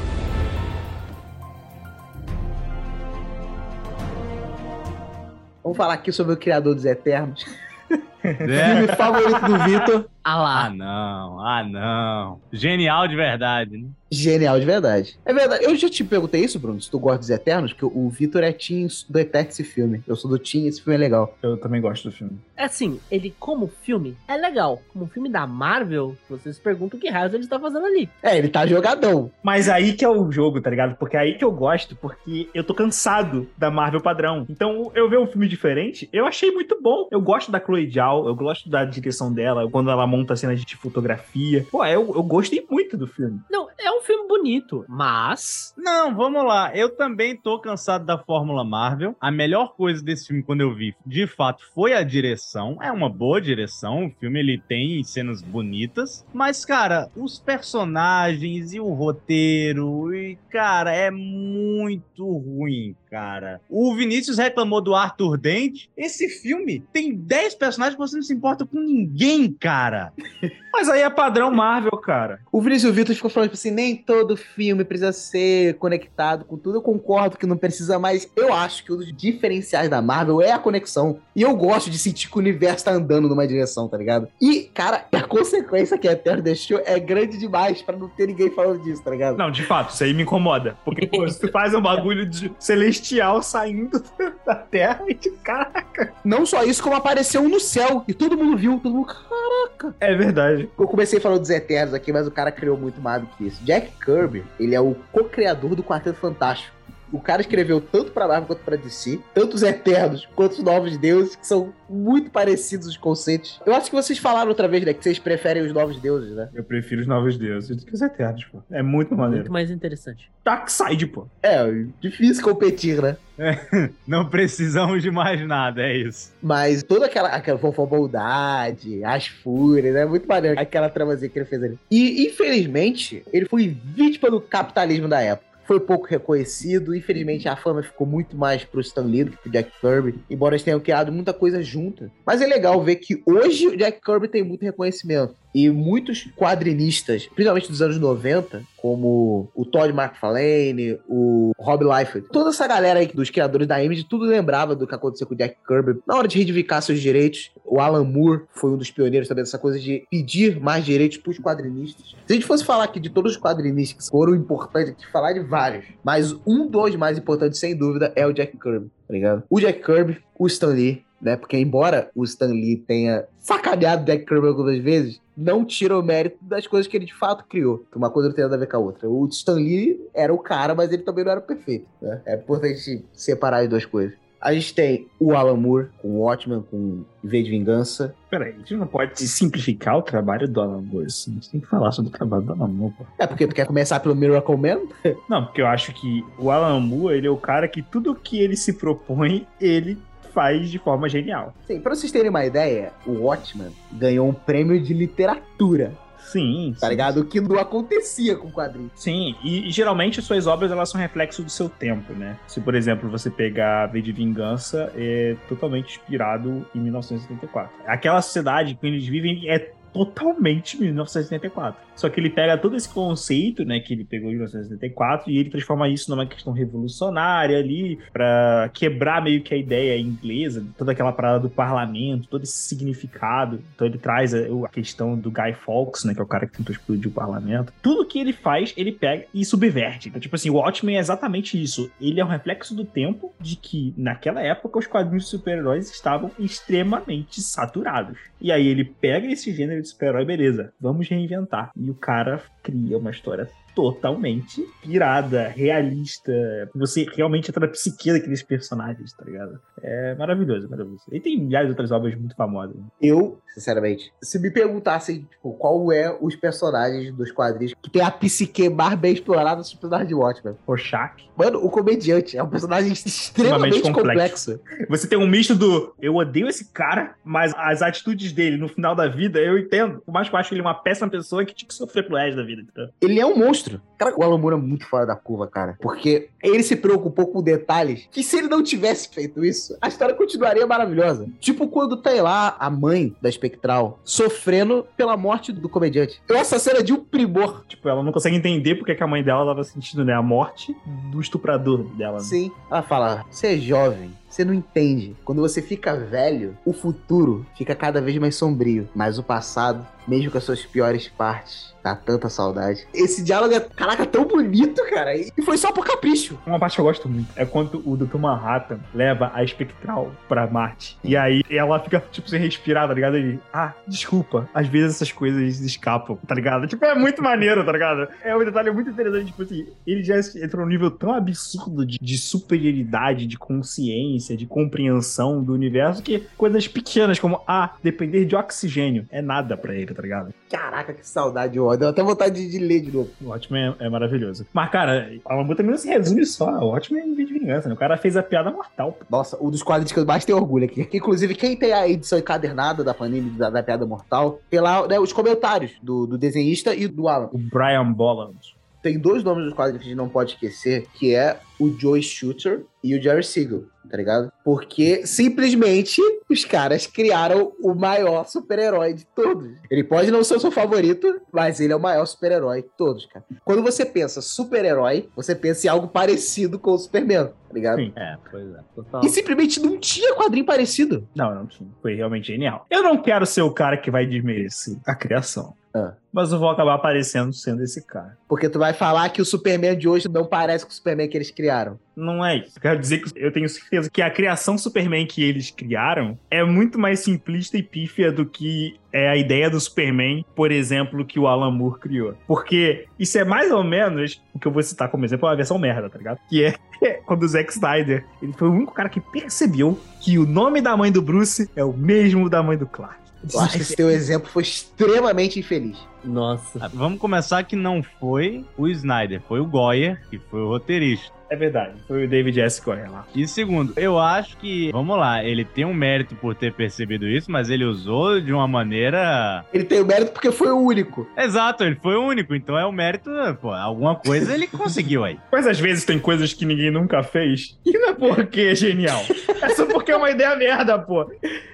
Vamos falar aqui sobre o Criador dos Eternos. É. Filme favorito do Vitor. Ah lá. Ah, não, ah, não. Genial de verdade, né? Genial de verdade. É verdade. Eu já te perguntei isso, Bruno, se tu gosta dos Eternos, porque o Vitor é Team do Eterno esse filme. Eu sou do Team, esse filme é legal. Eu também gosto do filme. É assim, ele como filme é legal. Como filme da Marvel, vocês perguntam o que raios ele está fazendo ali. É, ele tá jogadão. Mas aí que é o jogo, tá ligado? Porque é aí que eu gosto, porque eu tô cansado da Marvel padrão. Então, eu ver um filme diferente, eu achei muito bom. Eu gosto da Chloe Zhao, eu gosto da direção dela, quando ela monta cenas de fotografia. Pô, eu, eu gostei muito do filme. Não, é um filme bonito, mas Não, vamos lá. Eu também tô cansado da Fórmula Marvel. A melhor coisa desse filme, quando eu vi, de fato, foi a direção. É uma boa direção. O filme ele tem cenas bonitas. Mas, cara, os personagens e o roteiro. E, cara, é muito ruim, cara. O Vinícius reclamou do Arthur Dent. Esse filme tem 10 personagens que você não se importa com ninguém, cara. Mas aí é padrão Marvel, cara. O Vinícius Vitor ficou falando tipo assim, nem todo filme precisa ser conectado com tudo. Eu concordo que não precisa, mas eu acho que um dos diferenciais da Marvel é a conexão. E eu gosto de sentir que o universo tá andando numa direção, tá ligado? E, cara, a consequência que a Eterno deixou é grande demais pra não ter ninguém falando disso, tá ligado? Não, de fato, isso aí me incomoda. Porque, pô, se tu faz um bagulho de celestial saindo da Terra e tipo, caraca. Não só isso, como apareceu um no céu. E todo mundo viu, todo mundo. Caraca! É verdade. Eu comecei falando dos Eternos aqui, mas o cara criou muito mais do que isso. Jack Kirby, ele é o co-criador do Quarteto Fantástico. O cara escreveu tanto pra Marvel quanto pra DC, tanto os Eternos quanto os Novos Deuses, que são muito parecidos os conceitos. Eu acho que vocês falaram outra vez, né, que vocês preferem os Novos Deuses, né? Eu prefiro os novos deuses do que os eternos, pô. É muito maneiro. muito mais interessante. Darkseid, pô. É, difícil competir, né? Não precisamos de mais nada, é isso. Mas toda aquela, aquela fofoboldade, as fúrias, né? Muito maneiro aquela tramazinha que ele fez ali. E, infelizmente, ele foi vítima do capitalismo da época. Foi pouco reconhecido. Infelizmente, a fama ficou muito mais pro Stan Lee do que pro Jack Kirby, embora eles tenham criado muita coisa junta. Mas é legal ver que hoje o Jack Kirby tem muito reconhecimento. E muitos quadrinistas, principalmente dos anos 90, como o Todd McFarlane, o Rob Liefeld, toda essa galera aí dos criadores da Image, tudo lembrava do que aconteceu com o Jack Kirby na hora de reivindicar seus direitos. O Alan Moore foi um dos pioneiros também dessa coisa de pedir mais direitos pros quadrinistas. Se a gente fosse falar aqui de todos os quadrinistas que foram importantes, aqui falar de vários, mas um dos mais importantes, sem dúvida, é o Jack Kirby, tá ligado? O Jack Kirby, o Stan Lee, né? Porque embora o Stan Lee tenha sacaneado o Jack Kirby algumas vezes, não tira o mérito das coisas que ele de fato criou. Uma coisa não tem nada a ver com a outra. O Stan Lee era o cara, mas ele também não era perfeito. Né? É importante separar as duas coisas. A gente tem o Alan Moore com o Watchmen, com V de Vingança. Peraí, a gente não pode simplificar o trabalho do Alan Moore, assim. A gente tem que falar sobre o trabalho do Alan Moore, pô. É porque tu quer começar pelo Miracle Man? Não, porque eu acho que o Alan Moore, ele é o cara que tudo que ele se propõe, ele faz de forma genial. Sim, pra vocês terem uma ideia, o Watchmen ganhou um prêmio de literatura. Sim, Tá sim. ligado? O que não acontecia com quadrinhos. Sim, e, e geralmente suas obras elas são reflexo do seu tempo, né? Se, por exemplo, você pegar V de Vingança, é totalmente inspirado em 1974. Aquela sociedade que eles vivem é totalmente 1974. Só que ele pega todo esse conceito, né, que ele pegou em 1974 e ele transforma isso numa questão revolucionária ali, pra quebrar meio que a ideia inglesa, toda aquela parada do parlamento, todo esse significado. Então ele traz a, a questão do Guy Fawkes, né, que é o cara que tentou explodir o parlamento. Tudo que ele faz, ele pega e subverte. Então, tipo assim, o Watchmen é exatamente isso. Ele é um reflexo do tempo de que, naquela época, os quadrinhos de super-heróis estavam extremamente saturados. E aí ele pega esse gênero super-herói, beleza, vamos reinventar. E o cara cria uma história totalmente pirada, realista. Você realmente entra na psique daqueles personagens, tá ligado? É maravilhoso, maravilhoso. E tem milhares de outras obras muito famosas. Eu, sinceramente, se me perguntassem tipo, qual é os personagens dos quadrinhos que tem a psique mais bem explorada dos personagens de Watchmen. Rorschach. Mano, o comediante é um personagem extremamente complexo. Você tem um misto do eu odeio esse cara, mas as atitudes dele no final da vida eu entendo. Por mais que eu acho ele uma péssima pessoa que tinha que sofrer pro resto da vida. entendeu? Ele é um monstro. Cara, o Alan Moore é muito fora da curva, cara. Porque ele se preocupou com detalhes que se ele não tivesse feito isso, a história continuaria maravilhosa. Tipo quando tem lá a mãe da Espectral sofrendo pela morte do comediante. Essa cena é de um primor. Tipo, ela não consegue entender porque que a mãe dela tava sentindo, né, a morte do estuprador dela. né? Sim. Ela fala: você é jovem. Você não entende. Quando você fica velho, o futuro fica cada vez mais sombrio. Mas o passado, mesmo com as suas piores partes, dá tanta saudade. Esse diálogo é, caraca, tão bonito, cara. E foi só por capricho. Uma parte que eu gosto muito é quando o Dr. Manhattan leva a Espectral pra Marte. E aí ela fica, tipo, sem respirar, tá ligado? Ele, ah, desculpa. Às vezes essas coisas escapam, tá ligado? Tipo, é muito maneiro, tá ligado? É um detalhe muito interessante, tipo assim, ele já entrou num nível tão absurdo de, de superioridade, de consciência, de compreensão do universo, que coisas pequenas como, ah, depender de oxigênio é nada pra ele, tá ligado? Caraca, que saudade, ó. Deu até vontade de, de ler de novo. O Watchmen é, é maravilhoso. Mas, cara, a Lambu também não se resume só. O Watchmen é um vídeo de vingança, né? O cara fez a piada mortal. pô. Nossa, um dos quadrinhos que eu mais tenho orgulho aqui. Inclusive, quem tem a edição encadernada da Panini da, da Piada Mortal, tem lá né, os comentários do, do desenhista e do Alan. O Brian Bolland. Tem dois nomes dos quadrinhos que a gente não pode esquecer, que é o Joe Shooter e o Jerry Siegel, tá ligado? Porque simplesmente os caras criaram o maior super-herói de todos. Ele pode não ser o seu favorito, mas ele é o maior super-herói de todos, cara. Quando você pensa super-herói, você pensa em algo parecido com o Superman, tá ligado? Sim. É, pois é. Total. E simplesmente não tinha quadrinho parecido. Não, não tinha. Foi realmente genial. Eu não quero ser o cara que vai desmerecer a criação. Ah. Mas eu vou acabar aparecendo sendo esse cara. Porque tu vai falar que o Superman de hoje não parece com o Superman que eles criaram. Não é isso. Eu quero dizer que eu tenho certeza que a criação Superman que eles criaram é muito mais simplista e pífia do que é a ideia do Superman, por exemplo, que o Alan Moore criou. Porque isso é mais ou menos o que eu vou citar como exemplo, é uma versão merda, tá ligado? Que é quando o Zack Snyder, ele foi o único cara que percebeu que o nome da mãe do Bruce é o mesmo da mãe do Clark. Eu acho que esse teu exemplo foi extremamente infeliz. Nossa. Vamos começar que não foi o Snyder, foi o Goyer, que foi o roteirista. É verdade. Foi o David S. Goyer lá. E segundo, eu acho que, vamos lá, ele tem um mérito por ter percebido isso, mas ele usou de uma maneira. Ele tem o mérito porque foi o único. Exato, ele foi o único, então é o mérito, pô, alguma coisa ele conseguiu aí. Mas às vezes tem coisas que ninguém nunca fez. E não é porque é genial. É só porque é uma ideia merda, pô.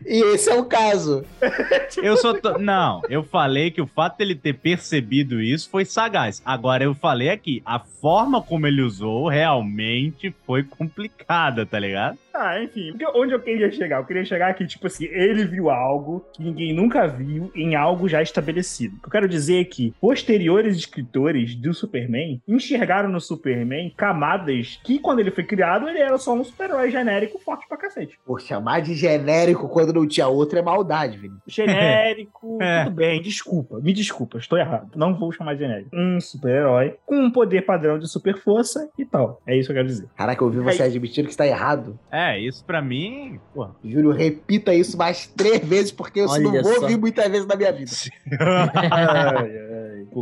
E esse é o caso. Eu só tô... Não, eu falei que o fato dele ter percebido isso foi sagaz. Agora eu falei aqui, a forma como ele usou realmente foi complicada, tá ligado? Ah, enfim. Porque onde eu queria chegar? Eu queria chegar aqui, tipo assim, ele viu algo que ninguém nunca viu em algo já estabelecido. O que eu quero dizer é que posteriores escritores do Superman enxergaram no Superman camadas que, quando ele foi criado, ele era só um super-herói genérico forte pra cacete. Por chamar de genérico quando não tinha outro é maldade, velho. Genérico, É. tudo bem, desculpa. Me desculpa, estou errado. Não vou chamar de genérico. Um super-herói com um poder padrão de super força e tal. É isso que eu quero dizer. Caraca, eu ouvi você admitindo que está errado. É, isso pra mim, pô. Júlio, repita isso mais três vezes, porque eu não vou só. ouvir muitas vezes na minha vida.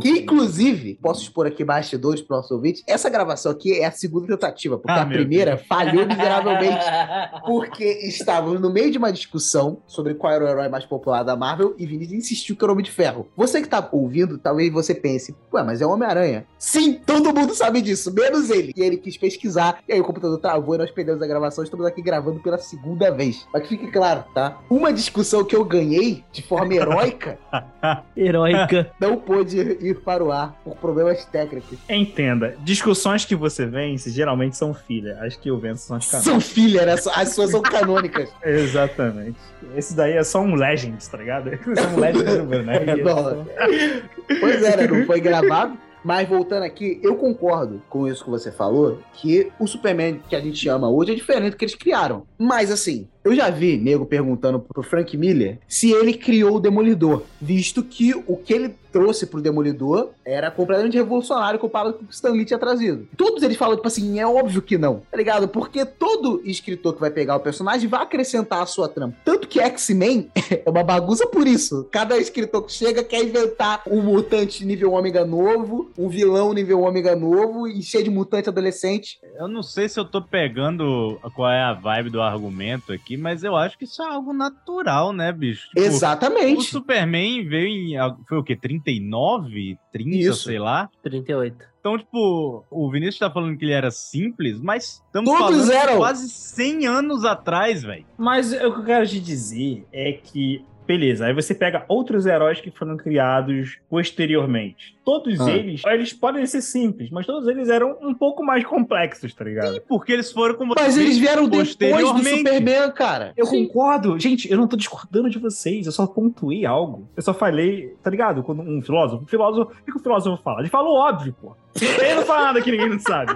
Que, inclusive, posso expor aqui bastidores para o nosso ouvinte, essa gravação aqui é a segunda tentativa, porque Ah, a primeira falhou miseravelmente, porque estávamos no meio de uma discussão sobre qual era o herói mais popular da Marvel e Vinícius insistiu que era o Homem de Ferro. Você que tá ouvindo, talvez você pense, ué, mas é o Homem-Aranha. Sim, todo mundo sabe disso, menos ele. E ele quis pesquisar, e aí o computador travou e nós perdemos a gravação, estamos aqui gravando pela segunda vez. Mas que fique claro, tá? Uma discussão que eu ganhei de forma heróica Heróica. não pôde ir para o ar por problemas técnicos. Entenda, discussões que você vence geralmente são filha. As que eu venço são as canônicas. São filha, né? As suas são canônicas. Exatamente. Esse daí é só um Legends, tá ligado? São um Legends do né? É, não. Pois é, né? Não foi gravado. Mas voltando aqui, eu concordo com isso que você falou, que o Superman que a gente ama hoje é diferente do que eles criaram. Mas assim, eu já vi nego perguntando pro Frank Miller se ele criou o Demolidor, visto que o que ele trouxe pro Demolidor era completamente revolucionário comparado com o que o Stan Lee tinha trazido. Todos eles falam, tipo assim, é óbvio que não, tá ligado? Porque todo escritor que vai pegar o personagem vai acrescentar a sua trama. Tanto que X-Men é uma bagunça por isso. Cada escritor que chega quer inventar um mutante nível ômega novo, um vilão nível ômega novo e cheio de mutante adolescente. Eu não sei se eu tô pegando qual é a vibe do argumento aqui, mas eu acho que isso é algo natural, né, bicho? Tipo, O Exatamente. Superman veio em. Foi o quê? 39? 30, Isso. sei lá? 38. Então, tipo, o Vinícius tá falando que ele era simples, mas estamos Todos falando eram. quase 100 anos atrás, velho. Mas o que eu quero te dizer é que, beleza, aí você pega outros heróis que foram criados posteriormente. Todos Ah. eles, eles podem ser simples, mas todos eles eram um pouco mais complexos, tá ligado? E porque eles foram como Mas eles vieram depois do. Superman, cara. Eu concordo. Gente, eu não tô discordando de vocês. Eu só pontuei algo. Eu só falei, tá ligado? Quando um filósofo, um filósofo, o que que o filósofo fala? Ele fala o óbvio, pô. Ele não fala nada que ninguém não sabe.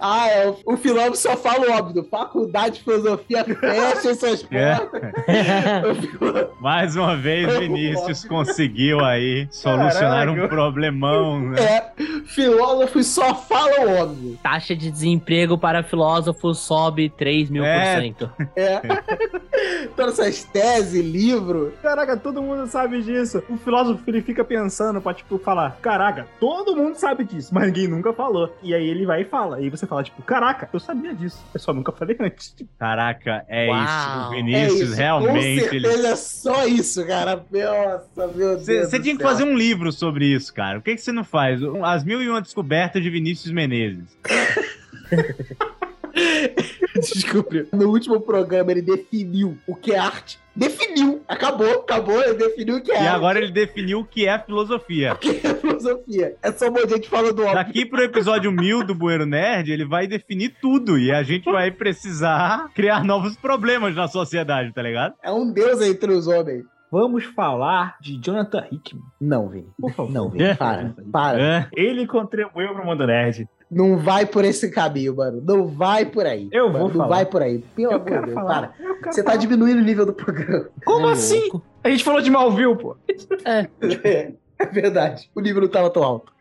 Ah, é. O, o filósofo só fala o óbvio. Faculdade de filosofia fecha É. portas. Filósofo- Mais uma vez, Vinícius conseguiu aí solucionar um Caraca. problemão, né? É, filósofos só falam o óbvio. Taxa de desemprego para filósofos sobe 3 mil por cento. É. Todas essas teses, livro. Caraca, todo mundo sabe disso. O filósofo, ele fica pensando pra, tipo, falar, caraca, todo mundo sabe disso, mas ninguém nunca falou. E aí ele vai e fala. E aí você fala, tipo, caraca, eu sabia disso. Eu só nunca falei antes. Caraca, é Uau. isso. O É Vinícius isso. realmente. Com Ele... certeza é só isso, cara. Nossa, meu Deus. Você tinha que fazer um livro sobre isso, cara. Por que que você não faz? As mil e uma descobertas de Vinícius Menezes. Desculpe. No último programa ele definiu o que é arte. Definiu. Acabou, acabou. Ele definiu o que é E arte. agora ele definiu o que é filosofia. O que é filosofia. É só um monte de gente falando óbvio. Daqui pro episódio 1000 do Bueiro Nerd, ele vai definir tudo. E a gente vai precisar criar novos problemas na sociedade, tá ligado? É um deus entre os homens. Vamos falar de Jonathan Hickman. Não, Vini. Por favor. Não, Vini. Para. Para. É. Ele contribuiu pro Mundo Nerd. Não vai por esse caminho, mano. Não vai por aí. Eu mano. vou Não falar. vai por aí. Pelo Eu amor de Deus, falar. para. Eu quero Você tá falar. diminuindo o nível do programa. Como É assim? louco. A gente falou de Malville, pô. É, é verdade. O nível não tava tão alto.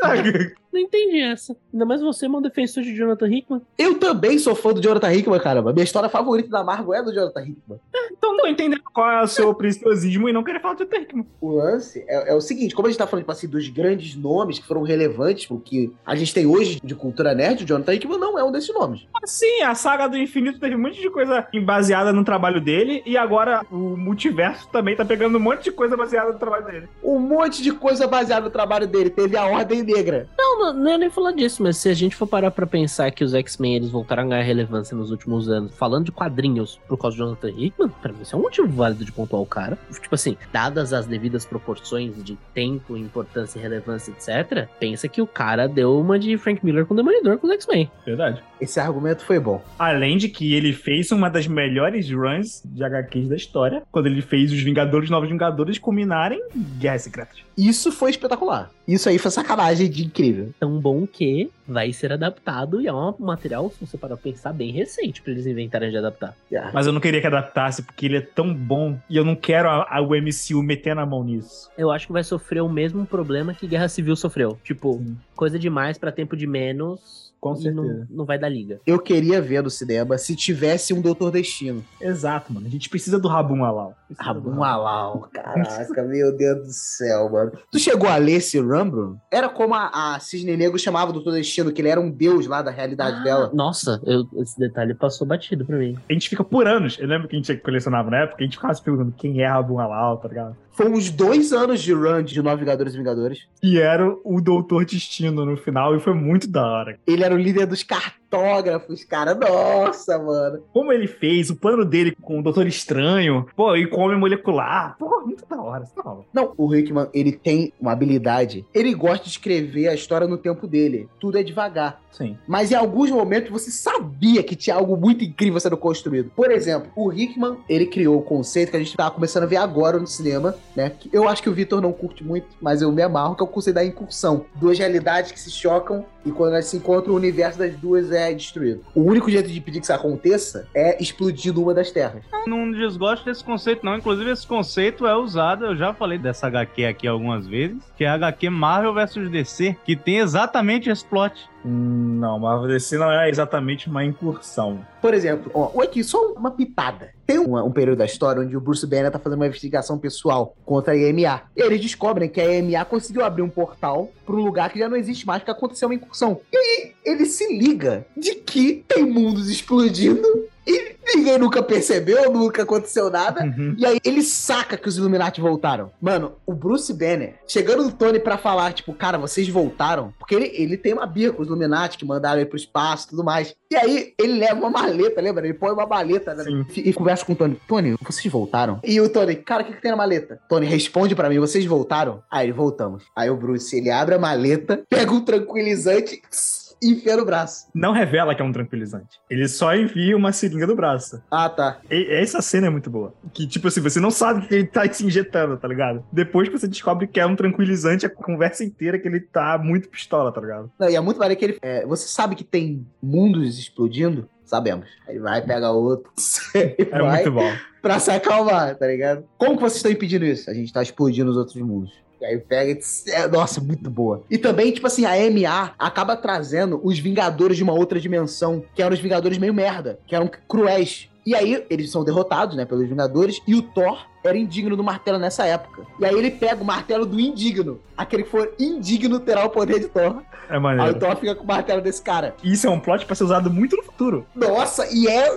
Caraca. Não entendi essa. Ainda mais você, meu defensor de Jonathan Hickman. Eu também sou fã do Jonathan Hickman, caramba. Minha história favorita da Marvel é do Jonathan Hickman. Então não tô entendendo qual é o seu preciosismo e não querer falar de Hickman. O lance é, é o seguinte, como a gente tá falando, tipo assim, dos grandes nomes que foram relevantes pro que a gente tem hoje de cultura nerd, o Jonathan Hickman não é um desses nomes. Sim, a saga do infinito teve um monte de coisa baseada no trabalho dele e agora o multiverso também tá pegando um monte de coisa baseada no trabalho dele. Um monte de coisa baseada no trabalho dele. Teve a Ordem Negra. Não, não, não é nem falar disso, mas se a gente for parar pra pensar que os X-Men eles voltaram a ganhar relevância nos últimos anos, falando de quadrinhos por causa do Jonathan Hickman, pra mim isso é um motivo válido de pontuar o cara. Tipo assim, dadas as devidas proporções de tempo, importância, relevância, etc., pensa que o cara deu uma de Frank Miller com o Demolidor com os X-Men. Verdade. Esse argumento foi bom. Além de que ele fez uma das melhores runs de HQs da história, quando ele fez os Vingadores Novos Vingadores culminarem em Guerras Secretas. Isso foi espetacular. Isso aí foi sacanagem de incrível. Tão bom que vai ser adaptado e é um material, se você parar pra pensar, bem recente pra eles inventarem de adaptar. Mas eu não queria que adaptasse, porque ele é tão bom e eu não quero a, a, o MCU meter na mão nisso. Eu acho que vai sofrer o mesmo problema que Guerra Civil sofreu. Tipo, Sim. coisa demais para tempo de menos com certeza. Não, não, vai dar liga. Eu queria ver no cinema se tivesse um Doutor Destino. Exato, mano. A gente precisa do Rabum Alau. Rabum Alau, caraca, meu Deus do céu, mano. Tu chegou a ler esse Rumble? Era como a, a Cisne Negro chamava o Doutor Destino, que ele era um deus lá da realidade ah, dela. Nossa, eu, esse detalhe passou batido pra mim. A gente fica por anos. Eu lembro que a gente colecionava na época, a gente ficava se perguntando quem é Rabum Alau, tá ligado? Foi uns dois anos de run de Nove Vingadores e Vingadores. E era o Doutor Destino no final, e foi muito da hora. Ele era o líder dos cartógrafos, cara. Nossa, mano. Como ele fez, o plano dele com o Doutor Estranho, pô, e com o Homem Molecular. Pô, muito da hora, tá hora. Não, o Hickman, ele tem uma habilidade. Ele gosta de escrever a história no tempo dele. Tudo é devagar. Sim. Mas em alguns momentos você sabia que tinha algo muito incrível sendo construído. Por exemplo, o Hickman, ele criou o conceito que a gente tava começando a ver agora no cinema, né? Eu acho que o Vitor não curte muito, mas eu me amarro, que é o conceito da incursão. Duas realidades que se chocam e quando elas se encontram, o universo das duas é destruído. O único jeito de impedir que isso aconteça é explodindo uma das terras. Não desgosto desse conceito, não. Inclusive, esse conceito é usado, eu já falei dessa HQ aqui algumas vezes, que é a HQ Marvel vs DC, que tem exatamente esse plot. Não, Marvel DC não é exatamente uma incursão. Por exemplo, ó, aqui, só uma pitada. Tem um, um, período da história onde o Bruce Banner tá fazendo uma investigação pessoal contra a EMA. E eles descobrem que a EMA conseguiu abrir um portal para um lugar que já não existe mais, que aconteceu uma incursão. E aí ele se liga de que tem mundos explodindo e ninguém nunca percebeu, nunca aconteceu nada. Uhum. E aí ele saca que os Illuminati voltaram. Mano, o Bruce Banner chegando no Tony para falar, tipo, cara, vocês voltaram? Porque ele, ele tem uma birra com os Illuminati que mandaram ele pro espaço e tudo mais. E aí ele leva uma maleta, lembra? Ele põe uma maleta né? e, e conversa com o Tony. Tony, vocês voltaram? E o Tony, cara, o que, que tem na maleta? Tony, responde para mim, vocês voltaram? Aí ele, voltamos. Aí o Bruce, ele abre a maleta, pega um tranquilizante e enfia no braço. Não revela que é um tranquilizante. Ele só envia uma seringa do braço. Ah, tá. E, essa cena é muito boa. Que, tipo assim, você não sabe que ele tá se injetando, tá ligado? Depois que você descobre que é um tranquilizante, a conversa inteira que ele tá muito pistola, tá ligado? Não, e é muito maneiro que ele. É, você sabe que tem mundos explodindo? Sabemos. Aí vai, pega outro. é muito bom. Pra se acalmar, tá ligado? Como que vocês estão impedindo isso? A gente tá explodindo os outros mundos. Aí pega. É, nossa, muito boa. E também, tipo assim, a MA acaba trazendo os Vingadores de uma outra dimensão, que eram os Vingadores meio merda, que eram cruéis. E aí, eles são derrotados, né, pelos Vingadores, e o Thor era indigno do martelo nessa época. E aí ele pega o martelo do indigno. Aquele que for indigno terá o poder de Thor. É maneiro. Aí o Thor fica com o martelo desse cara. Isso é um plot pra ser usado muito no futuro. Nossa, e é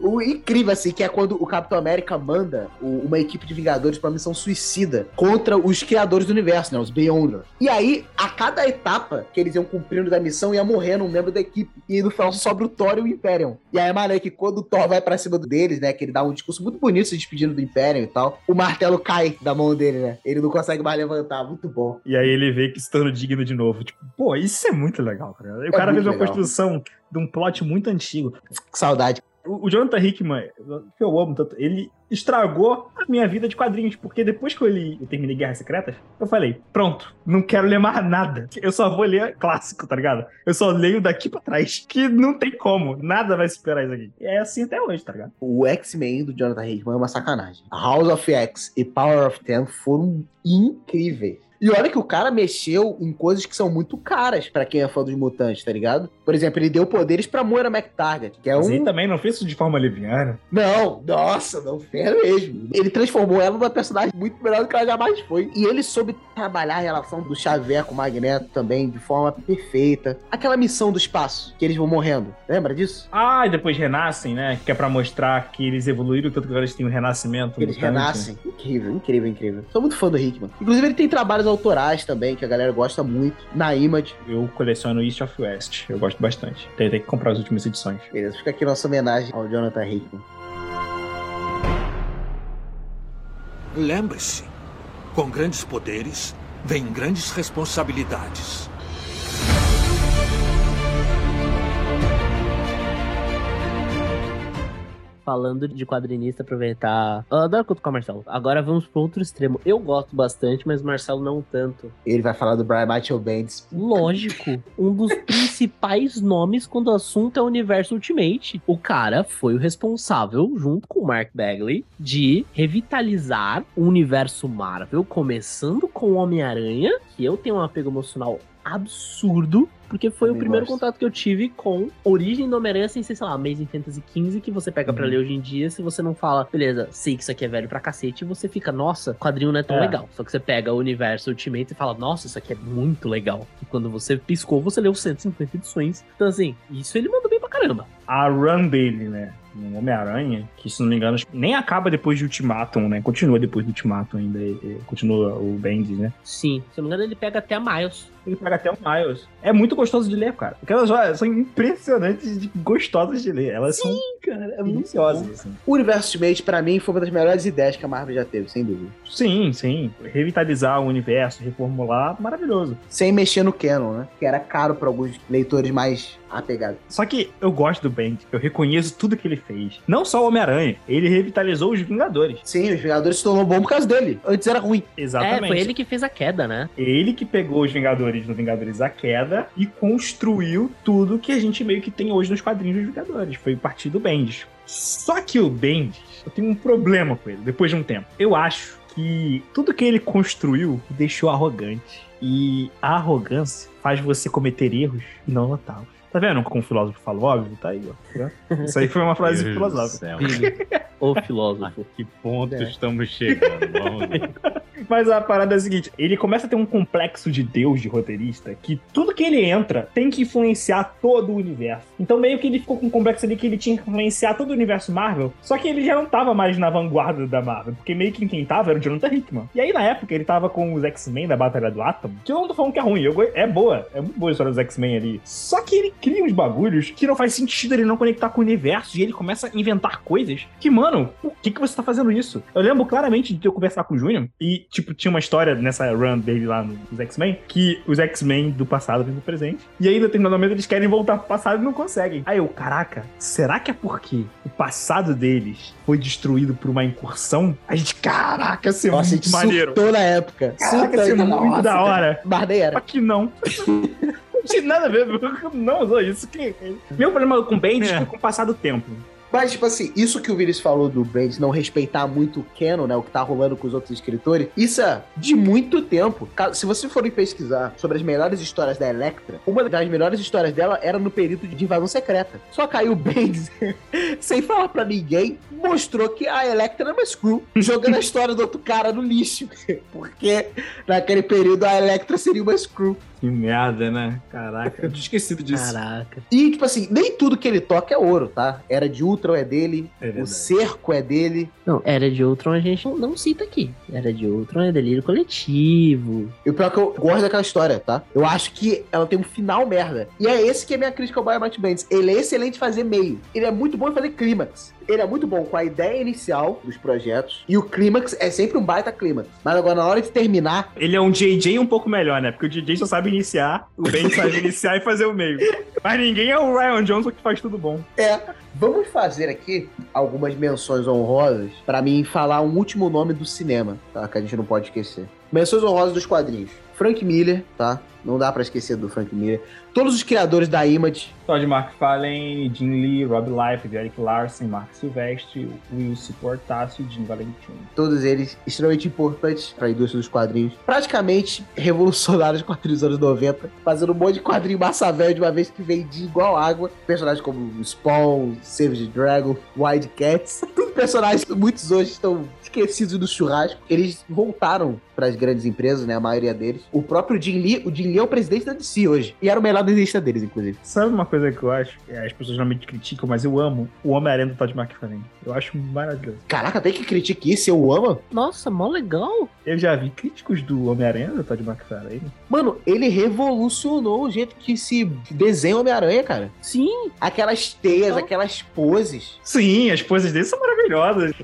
o incrível, assim, que é quando o Capitão América manda uma equipe de Vingadores pra missão suicida contra os criadores do universo, né? Os Beyonders. E aí, a cada etapa que eles iam cumprindo da missão, ia morrendo um membro da equipe. E no final sobra o Thor e o Imperium. E aí é maneiro que quando o Thor vai pra cima deles, né? Que ele dá um discurso muito bonito se despedindo do Império e tal. O martelo cai da mão dele, né? Ele não consegue mais levantar. Muito bom. E aí ele vê que torna digno de novo. Tipo, pô, isso é muito legal, cara. O é cara fez uma construção de um plot muito antigo. Saudade. O, Jonathan Hickman, que eu amo tanto, ele estragou a minha vida de quadrinhos, porque depois que eu, li, eu terminei Guerras Secretas, eu falei, pronto, não quero ler mais nada. Eu só vou ler clássico, tá ligado? Eu só leio daqui pra trás, que não tem como, nada vai superar isso aqui. É assim até hoje, tá ligado? O X-Men do Jonathan Hickman é uma sacanagem. House of X e Power of Ten foram incríveis. E olha que o cara mexeu em coisas que são muito caras pra quem é fã dos mutantes, tá ligado? Por exemplo, ele deu poderes pra Moira McTaggart, que é Mas ele um. também não fez isso de forma leviana. Não, nossa, não fera mesmo. Ele transformou ela numa personagem muito melhor do que ela jamais foi. E ele soube trabalhar a relação do Xavier com o Magneto também de forma perfeita. Aquela missão do espaço, que eles vão morrendo. Lembra disso? Ah, e depois renascem, né? Que é pra mostrar que eles evoluíram, tanto que agora eles têm o renascimento. Eles mutante. renascem. Incrível, incrível, incrível. Sou muito fã do Hickman. Inclusive, ele tem trabalhos autorais também, que a galera gosta muito. Na Image. Eu coleciono East of West. Eu gosto bastante. Que comprar as últimas edições. Beleza, fica aqui nossa homenagem ao Jonathan Hickman. Lembre-se: com grandes poderes vem grandes responsabilidades. Falando de quadrinista, aproveitar. Eu adoro conto com o Marcelo. Agora vamos pro outro extremo. Eu gosto bastante, mas o Marcelo não tanto. Ele vai falar do Brian Michael Bendis. Lógico, um dos principais nomes quando o assunto é o universo Ultimate. O cara foi o responsável, junto com o Mark Bagley, de revitalizar o universo Marvel, começando com o Homem-Aranha, que eu tenho um apego emocional absurdo. Porque foi Também o primeiro gosto. contato que eu tive com origem do Homem-Aranha sem ser, sei lá, Amazing Fantasy XV, que você pega pra Uhum. ler hoje em dia. Se você não fala, beleza, sei que isso aqui é velho pra cacete, você fica, nossa, quadrinho não é tão É. legal. Só que você pega o universo Ultimate e fala, nossa, isso aqui é muito legal. E quando você piscou, você leu 150 edições. Então, assim, isso ele mandou bem pra caramba. A run dele, né? No Homem-Aranha, que se não me engano, acho que nem acaba depois de Ultimatum, né? Continua depois do Ultimatum ainda. e- e Continua o Bendis, né? Sim, se não me engano, ele pega até a Miles. Ele pega até o Miles. É muito gostoso de ler, cara. Aquelas histórias são impressionantes de gostosas de ler. Elas são Cara, é deliciosas, assim. O universo Ultimate, pra mim, foi uma das melhores ideias que a Marvel já teve, sem dúvida. Sim, sim. Revitalizar o universo, reformular, maravilhoso. Sem mexer no canon, né? Que era caro pra alguns leitores mais apegados. Só que eu gosto do Eu reconheço tudo que ele fez. Não só o Homem-Aranha. Ele revitalizou os Vingadores. Sim, os Vingadores se tornou bom por causa dele. Antes era ruim. Exatamente. É, foi ele que fez a queda, né? Ele que pegou os Vingadores no Vingadores a Queda e construiu tudo que a gente meio que tem hoje nos quadrinhos dos Vingadores. Foi partir do Bendis. Só que o Bendis, eu tenho um problema com ele, depois de um tempo. Eu acho que tudo que ele construiu deixou arrogante. E a arrogância faz você cometer erros e não notá-los. Tá vendo como o filósofo falou? Óbvio, tá aí, ó. Isso aí foi uma frase filosófica. O filósofo. Que ponto É. estamos chegando? Vamos ver. Mas a parada é a seguinte: ele começa a ter um complexo de Deus de roteirista que tudo que ele entra tem que influenciar todo o universo. Então, meio que ele ficou com um complexo ali que ele tinha que influenciar todo o universo Marvel. Só que ele já não tava mais na vanguarda da Marvel, porque meio que quem tava era o Jonathan Hickman. E aí, na época, ele tava com os X-Men da Batalha do Átomo, que eu não tô falando que é ruim, eu go- é boa, é muito boa a história dos X-Men ali. Só que ele cria uns bagulhos que não faz sentido ele não conectar com o universo e ele começa a inventar coisas que, mano, por que, que você tá fazendo isso? Eu lembro claramente de eu conversar com o Júnior e, tipo, tinha uma história nessa run dele lá nos X-Men que os X-Men do passado vêm do presente e aí, em determinado momento, eles querem voltar pro passado e não conseguem. Aí eu, caraca, será que é porque o passado deles foi destruído por uma incursão? A gente, caraca, é Nossa, a muito gente maneiro. surtou na época. Caraca, é Surtou. muito Nossa, da hora. Era. Só que não. Não tinha nada a ver, não usou isso. Que... Meu problema com o Bendis É. foi com o passar do tempo. Mas, tipo assim, isso que o Vinícius falou do Bendis não respeitar muito o canon, né? O que tá rolando com os outros escritores, isso é de muito tempo. Se vocês forem pesquisar sobre as melhores histórias da Electra, uma das melhores histórias dela era no período de invasão secreta. Só caiu o Bendis, sem falar pra ninguém, mostrou que a Electra era uma screw, jogando a história do outro cara no lixo. Porque naquele período a Electra seria uma screw. Que merda, né? Caraca, eu tinha esquecido disso. Caraca. E, tipo assim, nem tudo que ele toca é ouro, tá? Era de Ultron é dele, É o cerco é dele. Não, Era de Ultron a gente não, não cita aqui. Era de Ultron é delírio coletivo. E o pior é que eu gosto daquela história, tá? Eu acho que ela tem um final merda. E é esse que é minha crítica ao Brian Michael Bendis. Ele é excelente em fazer meio. Ele é muito bom em fazer clímax. Ele é muito bom com a ideia inicial dos projetos. E o clímax é sempre um baita clímax. Mas agora, na hora de terminar, Ele é um JJ um pouco melhor, né? Porque o JJ só sabe iniciar, o Ben sabe iniciar e fazer o meio. Mas ninguém é o Ryan Johnson que faz tudo bom. é. Vamos fazer aqui algumas menções honrosas pra mim falar um último nome do cinema, tá? Que a gente não pode esquecer. Menções honrosas dos quadrinhos. Frank Miller, tá? Não dá pra esquecer do Frank Miller. Todos os criadores da Image, Todd McFarlane, Jim Lee, Rob Liefeld, Eric Larson, Mark Silvestre, Will Portácio e Jim Valentin. todos eles extremamente importantes pra indústria dos quadrinhos. Praticamente revolucionários quadrinhos dos anos 90, fazendo um monte de quadrinho massa velho de uma vez que vendia igual água. Personagens como Spawn, Savage Dragon, Wildcats, tudo personagens que muitos hoje estão esquecidos do churrasco. Eles voltaram para as grandes empresas, né? A maioria deles. O próprio Jim Lee, o Jim Lee é o presidente da DC hoje. E era o melhor desenhista deles, inclusive. Sabe uma coisa que eu acho? É, As pessoas normalmente criticam, mas eu amo o Homem-Aranha do Todd McFarlane. Eu acho maravilhoso. Caraca, tem que criticar isso, eu amo. Nossa, mó legal. Eu já vi críticos do Homem-Aranha do Todd McFarlane. Mano, ele revolucionou o jeito que se desenha o Homem-Aranha, cara. Sim. Aquelas teias, Então- aquelas poses. Sim, as poses dele são maravilhosas.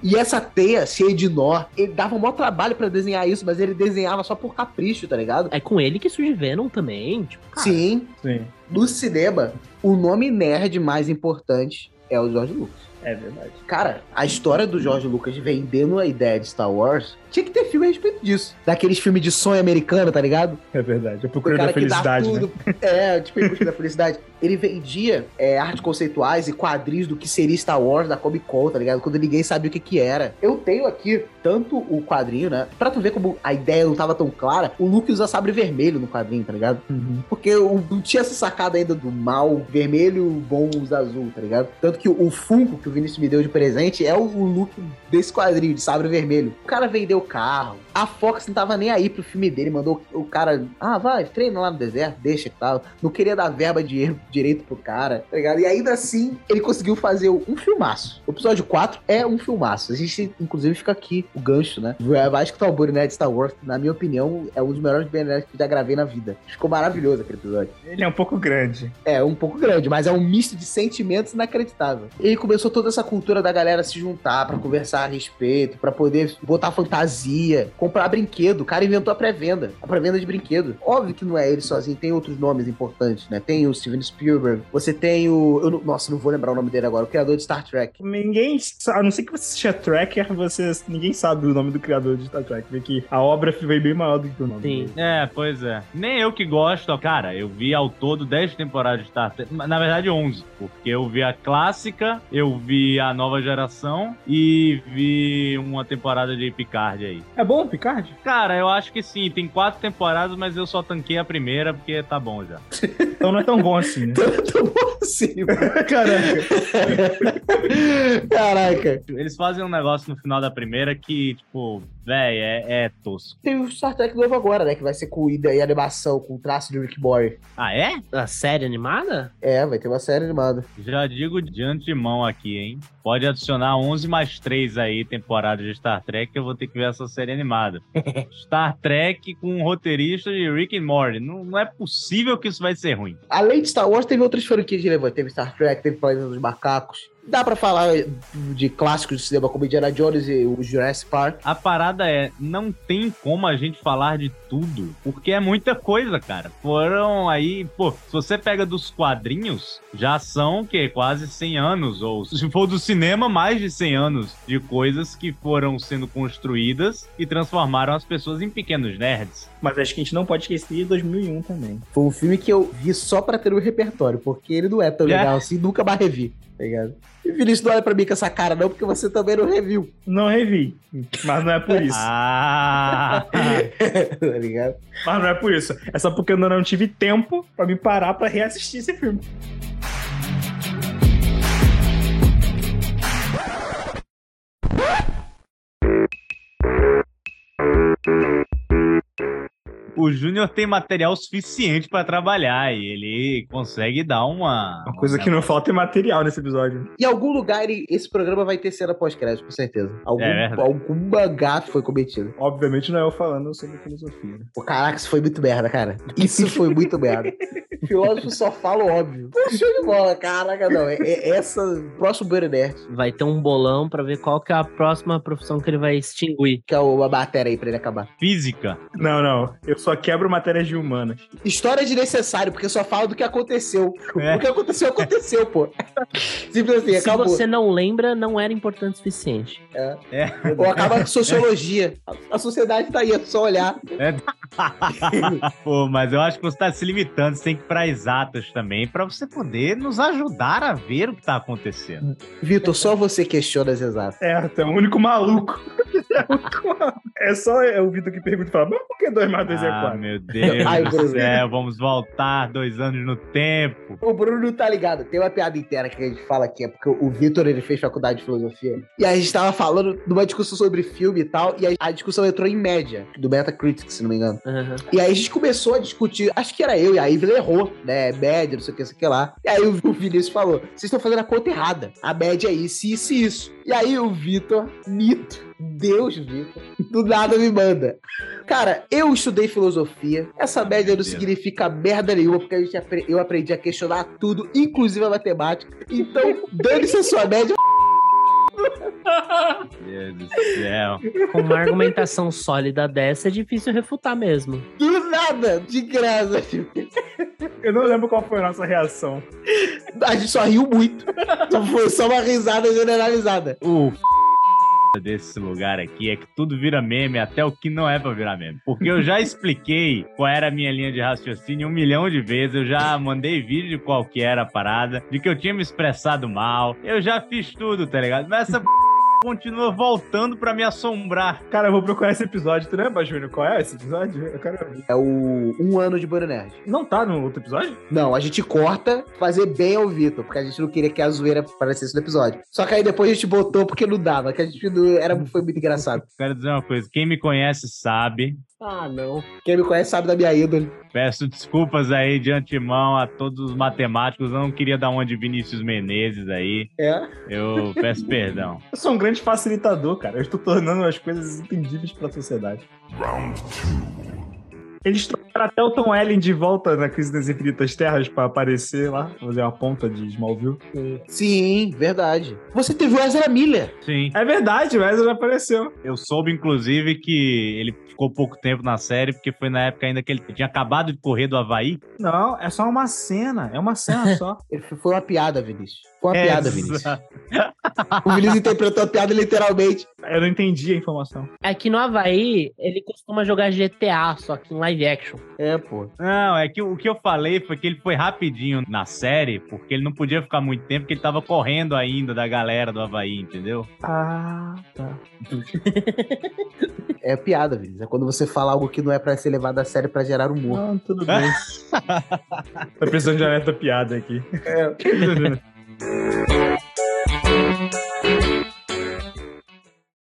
E essa teia cheia de nó, ele dava um maior trabalho pra desenhar isso, mas ele desenhava só por capricho, tá ligado? É com ele que surge Venom também. Tipo, cara, Sim, Sim, no cinema, o nome nerd mais importante é o George Lucas. é verdade. Cara, a história do George Lucas vendendo a ideia de Star Wars tinha que ter filme a respeito disso. Daqueles filmes de sonho americano, tá ligado? É verdade. Eu O procuro da felicidade, né? É, tipo, em busca da felicidade. Ele vendia é, artes conceituais e quadrinhos do que seria Star Wars da Comic Con, tá ligado? Quando ninguém sabia o que que era. Eu tenho aqui tanto o quadrinho, né? Pra tu ver como a ideia não tava tão clara, o Luke usa sabre vermelho no quadrinho, tá ligado? Uhum. Porque o- não tinha essa sacada ainda do mal vermelho, o bom usa azul, tá ligado? Tanto que o, o Funko que o Vinícius me deu de presente é o, o look desse quadrinho, de sabre vermelho. O cara vendeu carro. A Fox não tava nem aí pro filme dele, mandou o cara, ah, vai, treina lá no deserto, deixa e tal. Não queria dar verba de direito pro cara, tá ligado? E ainda assim, ele conseguiu fazer um filmaço. O episódio 4 é um filmaço. A gente, inclusive, fica aqui o gancho, né? Vai escutar o Buddy Nerd Star Wars, na minha opinião, é um dos melhores Nerds que já gravei na vida. Ficou maravilhoso aquele episódio. Ele é um pouco grande. É, um pouco grande, mas é um misto de sentimentos inacreditável. E começou toda essa cultura da galera se juntar pra conversar a respeito, pra poder botar fantasia, comprar brinquedo. O cara inventou a pré-venda, a pré-venda de brinquedo. Óbvio que não é ele sozinho, tem outros nomes importantes, né? Tem o Steven Spielberg, você tem o. Eu nossa, não vou lembrar o nome dele agora, o criador de Star Trek. Ninguém sabe, a não ser que você seja tracker, você, ninguém sabe o nome do criador de Star Trek. Vê que a obra foi bem maior do que o nome Sim. dele. É, pois é. Nem eu que gosto. Cara, eu vi ao todo 10 temporadas de Star Trek. Na verdade, 11. Porque eu vi a clássica, eu vi a nova geração e vi uma temporada de Picard aí. É bom o Picard? Cara, eu acho que sim. Tem quatro temporadas, mas eu só tanquei a primeira porque tá bom já. Então não é tão bom assim, né? Tanto bom assim, mano. Caraca. Caraca. Eles fazem um negócio no final da primeira que, tipo, véi, é, é tosco. Tem o Star Trek novo agora, né? Que vai ser com ida e animação, com o traço de Rick Boy. Ah, é? A série animada? É, vai ter uma série animada. Já digo de antemão aqui, hein? Pode adicionar 11 mais 3 aí, temporada de Star Trek, que eu vou ter que ver essa série animada. Star Trek com um roteirista de Rick and Morty. Não, não é possível que isso vai ser ruim. Além de Star Wars, teve outras franquias relevantes. Teve Star Trek, teve Planeta dos Macacos. Dá pra falar de clássicos do cinema como Indiana Jones e o Jurassic Park. A parada é, não tem como a gente falar de tudo, porque é muita coisa, cara. Foram aí, pô, se você pega dos quadrinhos, já são, que quase 100 anos, ou se for do cinema, mais de 100 anos de coisas que foram sendo construídas e transformaram as pessoas em pequenos nerds. Mas acho que a gente não pode esquecer de 2001 também. Foi um filme que eu vi só pra ter o repertório, porque ele não é tão É. legal assim, nunca mais revi, tá ligado? E Vinícius, não olha pra mim com essa cara não, porque você também não reviu, Não revi. Mas não é por isso. Ah! tá ligado? Mas não é por isso. É só porque eu ainda não tive tempo pra me parar pra reassistir esse filme. O Júnior tem material suficiente pra trabalhar e ele consegue dar uma. Uma coisa que não falta é material nesse episódio. Em algum lugar ele- esse programa vai ter cena pós-crédito, com certeza. Algum, É alguma gafe foi cometida. Obviamente não é eu falando sobre filosofia. Pô, caraca, isso foi muito merda, cara. Isso foi muito merda. Filósofo só fala o óbvio. Pô, show de bola, caraca, não. É, é essa, próximo Beira Nerd, Vai ter um bolão pra ver qual que é a próxima profissão que ele vai extinguir. que é o- a matéria aí pra ele acabar. Física. Não, não. Eu só quebro matérias de humanas. História de necessário, porque só fala do que aconteceu. É. O que aconteceu, aconteceu, pô. Simples assim, Se acabou. você não lembra, não era importante o suficiente. Ou acaba com sociologia. A, sociedade tá aí, é só olhar. Pô, mas eu acho que você tá se limitando, você tem que pra exatas também, pra você poder nos ajudar a ver o que tá acontecendo. Vitor, só você questiona as exatas. É, é o único maluco. é só é o Vitor que pergunta e fala, mas por que 2 mais 2 é Ah, 4? meu Deus Ai, do céu, vamos voltar dois anos no tempo. O Bruno tá ligado. Tem uma piada inteira que a gente fala aqui, é porque o Vitor ele fez faculdade de filosofia. E a gente tava falando de uma discussão sobre filme e tal, e a discussão entrou em média, do Metacritic, se não me engano. Aham. E aí a gente começou a discutir, acho que era eu, e a Ivy errou, né? Média, não sei o que, não sei o que lá. E aí o Vinícius falou: vocês estão fazendo a conta errada. A média é isso, isso e isso. E aí o Vitor, mito, Deus, Vitor, do nada me manda. Cara, eu estudei filosofia. Essa média não significa merda nenhuma, porque a gente eu aprendi a questionar tudo, inclusive a matemática. Então, dane-se a sua média. Meu Deus do céu. Com uma argumentação sólida dessa, é difícil refutar mesmo. Do nada, de graça. Eu não lembro qual foi a nossa reação. A gente só riu muito. Foi só uma risada generalizada. O f... desse lugar aqui é que tudo vira meme, até o que não é pra virar meme. Porque eu já expliquei qual era a minha linha de raciocínio um milhão de vezes, eu já mandei vídeo de qual que era a parada, de que eu tinha me expressado mal, eu já fiz tudo, tá ligado? Mas essa p... continua voltando pra me assombrar. Cara, eu vou procurar esse episódio. Tu lembra, Júnior, qual é esse episódio? Eu quero ver. É o um ano de Bora Nerd. Não tá no outro episódio? Não, a gente corta fazer bem ao Vitor, porque a gente não queria que a zoeira aparecesse no episódio. Só que aí depois a gente botou porque não dava, que a gente não, era, foi muito engraçado. Quero dizer uma coisa, quem me conhece sabe, Ah, não. Quem me conhece sabe da minha ídole. Peço desculpas aí de antemão a todos os matemáticos. Eu não queria dar uma de Vinícius Menezes aí. É. Eu peço perdão. Eu sou um grande facilitador, cara. Eu estou tornando as coisas entendíveis pra sociedade. Round 2. Eles trouxeram até o Tom Ellen de volta na Crise das Infinitas Terras pra aparecer lá, fazer uma ponta de Smallville. Sim, verdade. Você teve o Ezra Miller. Sim. É verdade, o Ezra já apareceu. Eu soube, inclusive, que ele ficou pouco tempo na série, porque foi na época ainda que ele tinha acabado de correr do Havaí. Não, é só uma cena. É uma cena só. Ele foi- uma piada, Vinícius. Foi uma É, piada, Vinícius. O Vinícius interpretou a piada literalmente. Eu não entendi a informação. É que no Havaí, ele costuma jogar GTA, só que em live action. É, pô. Não, é que o que eu falei foi que ele foi rapidinho na série, porque ele não podia ficar muito tempo, porque ele tava correndo ainda da galera do Havaí, entendeu? Ah, tá. É piada, Vinícius. É quando você fala algo que não é pra ser levado a sério pra gerar humor. Não, tudo bem. Tô precisando de alerta piada aqui. É.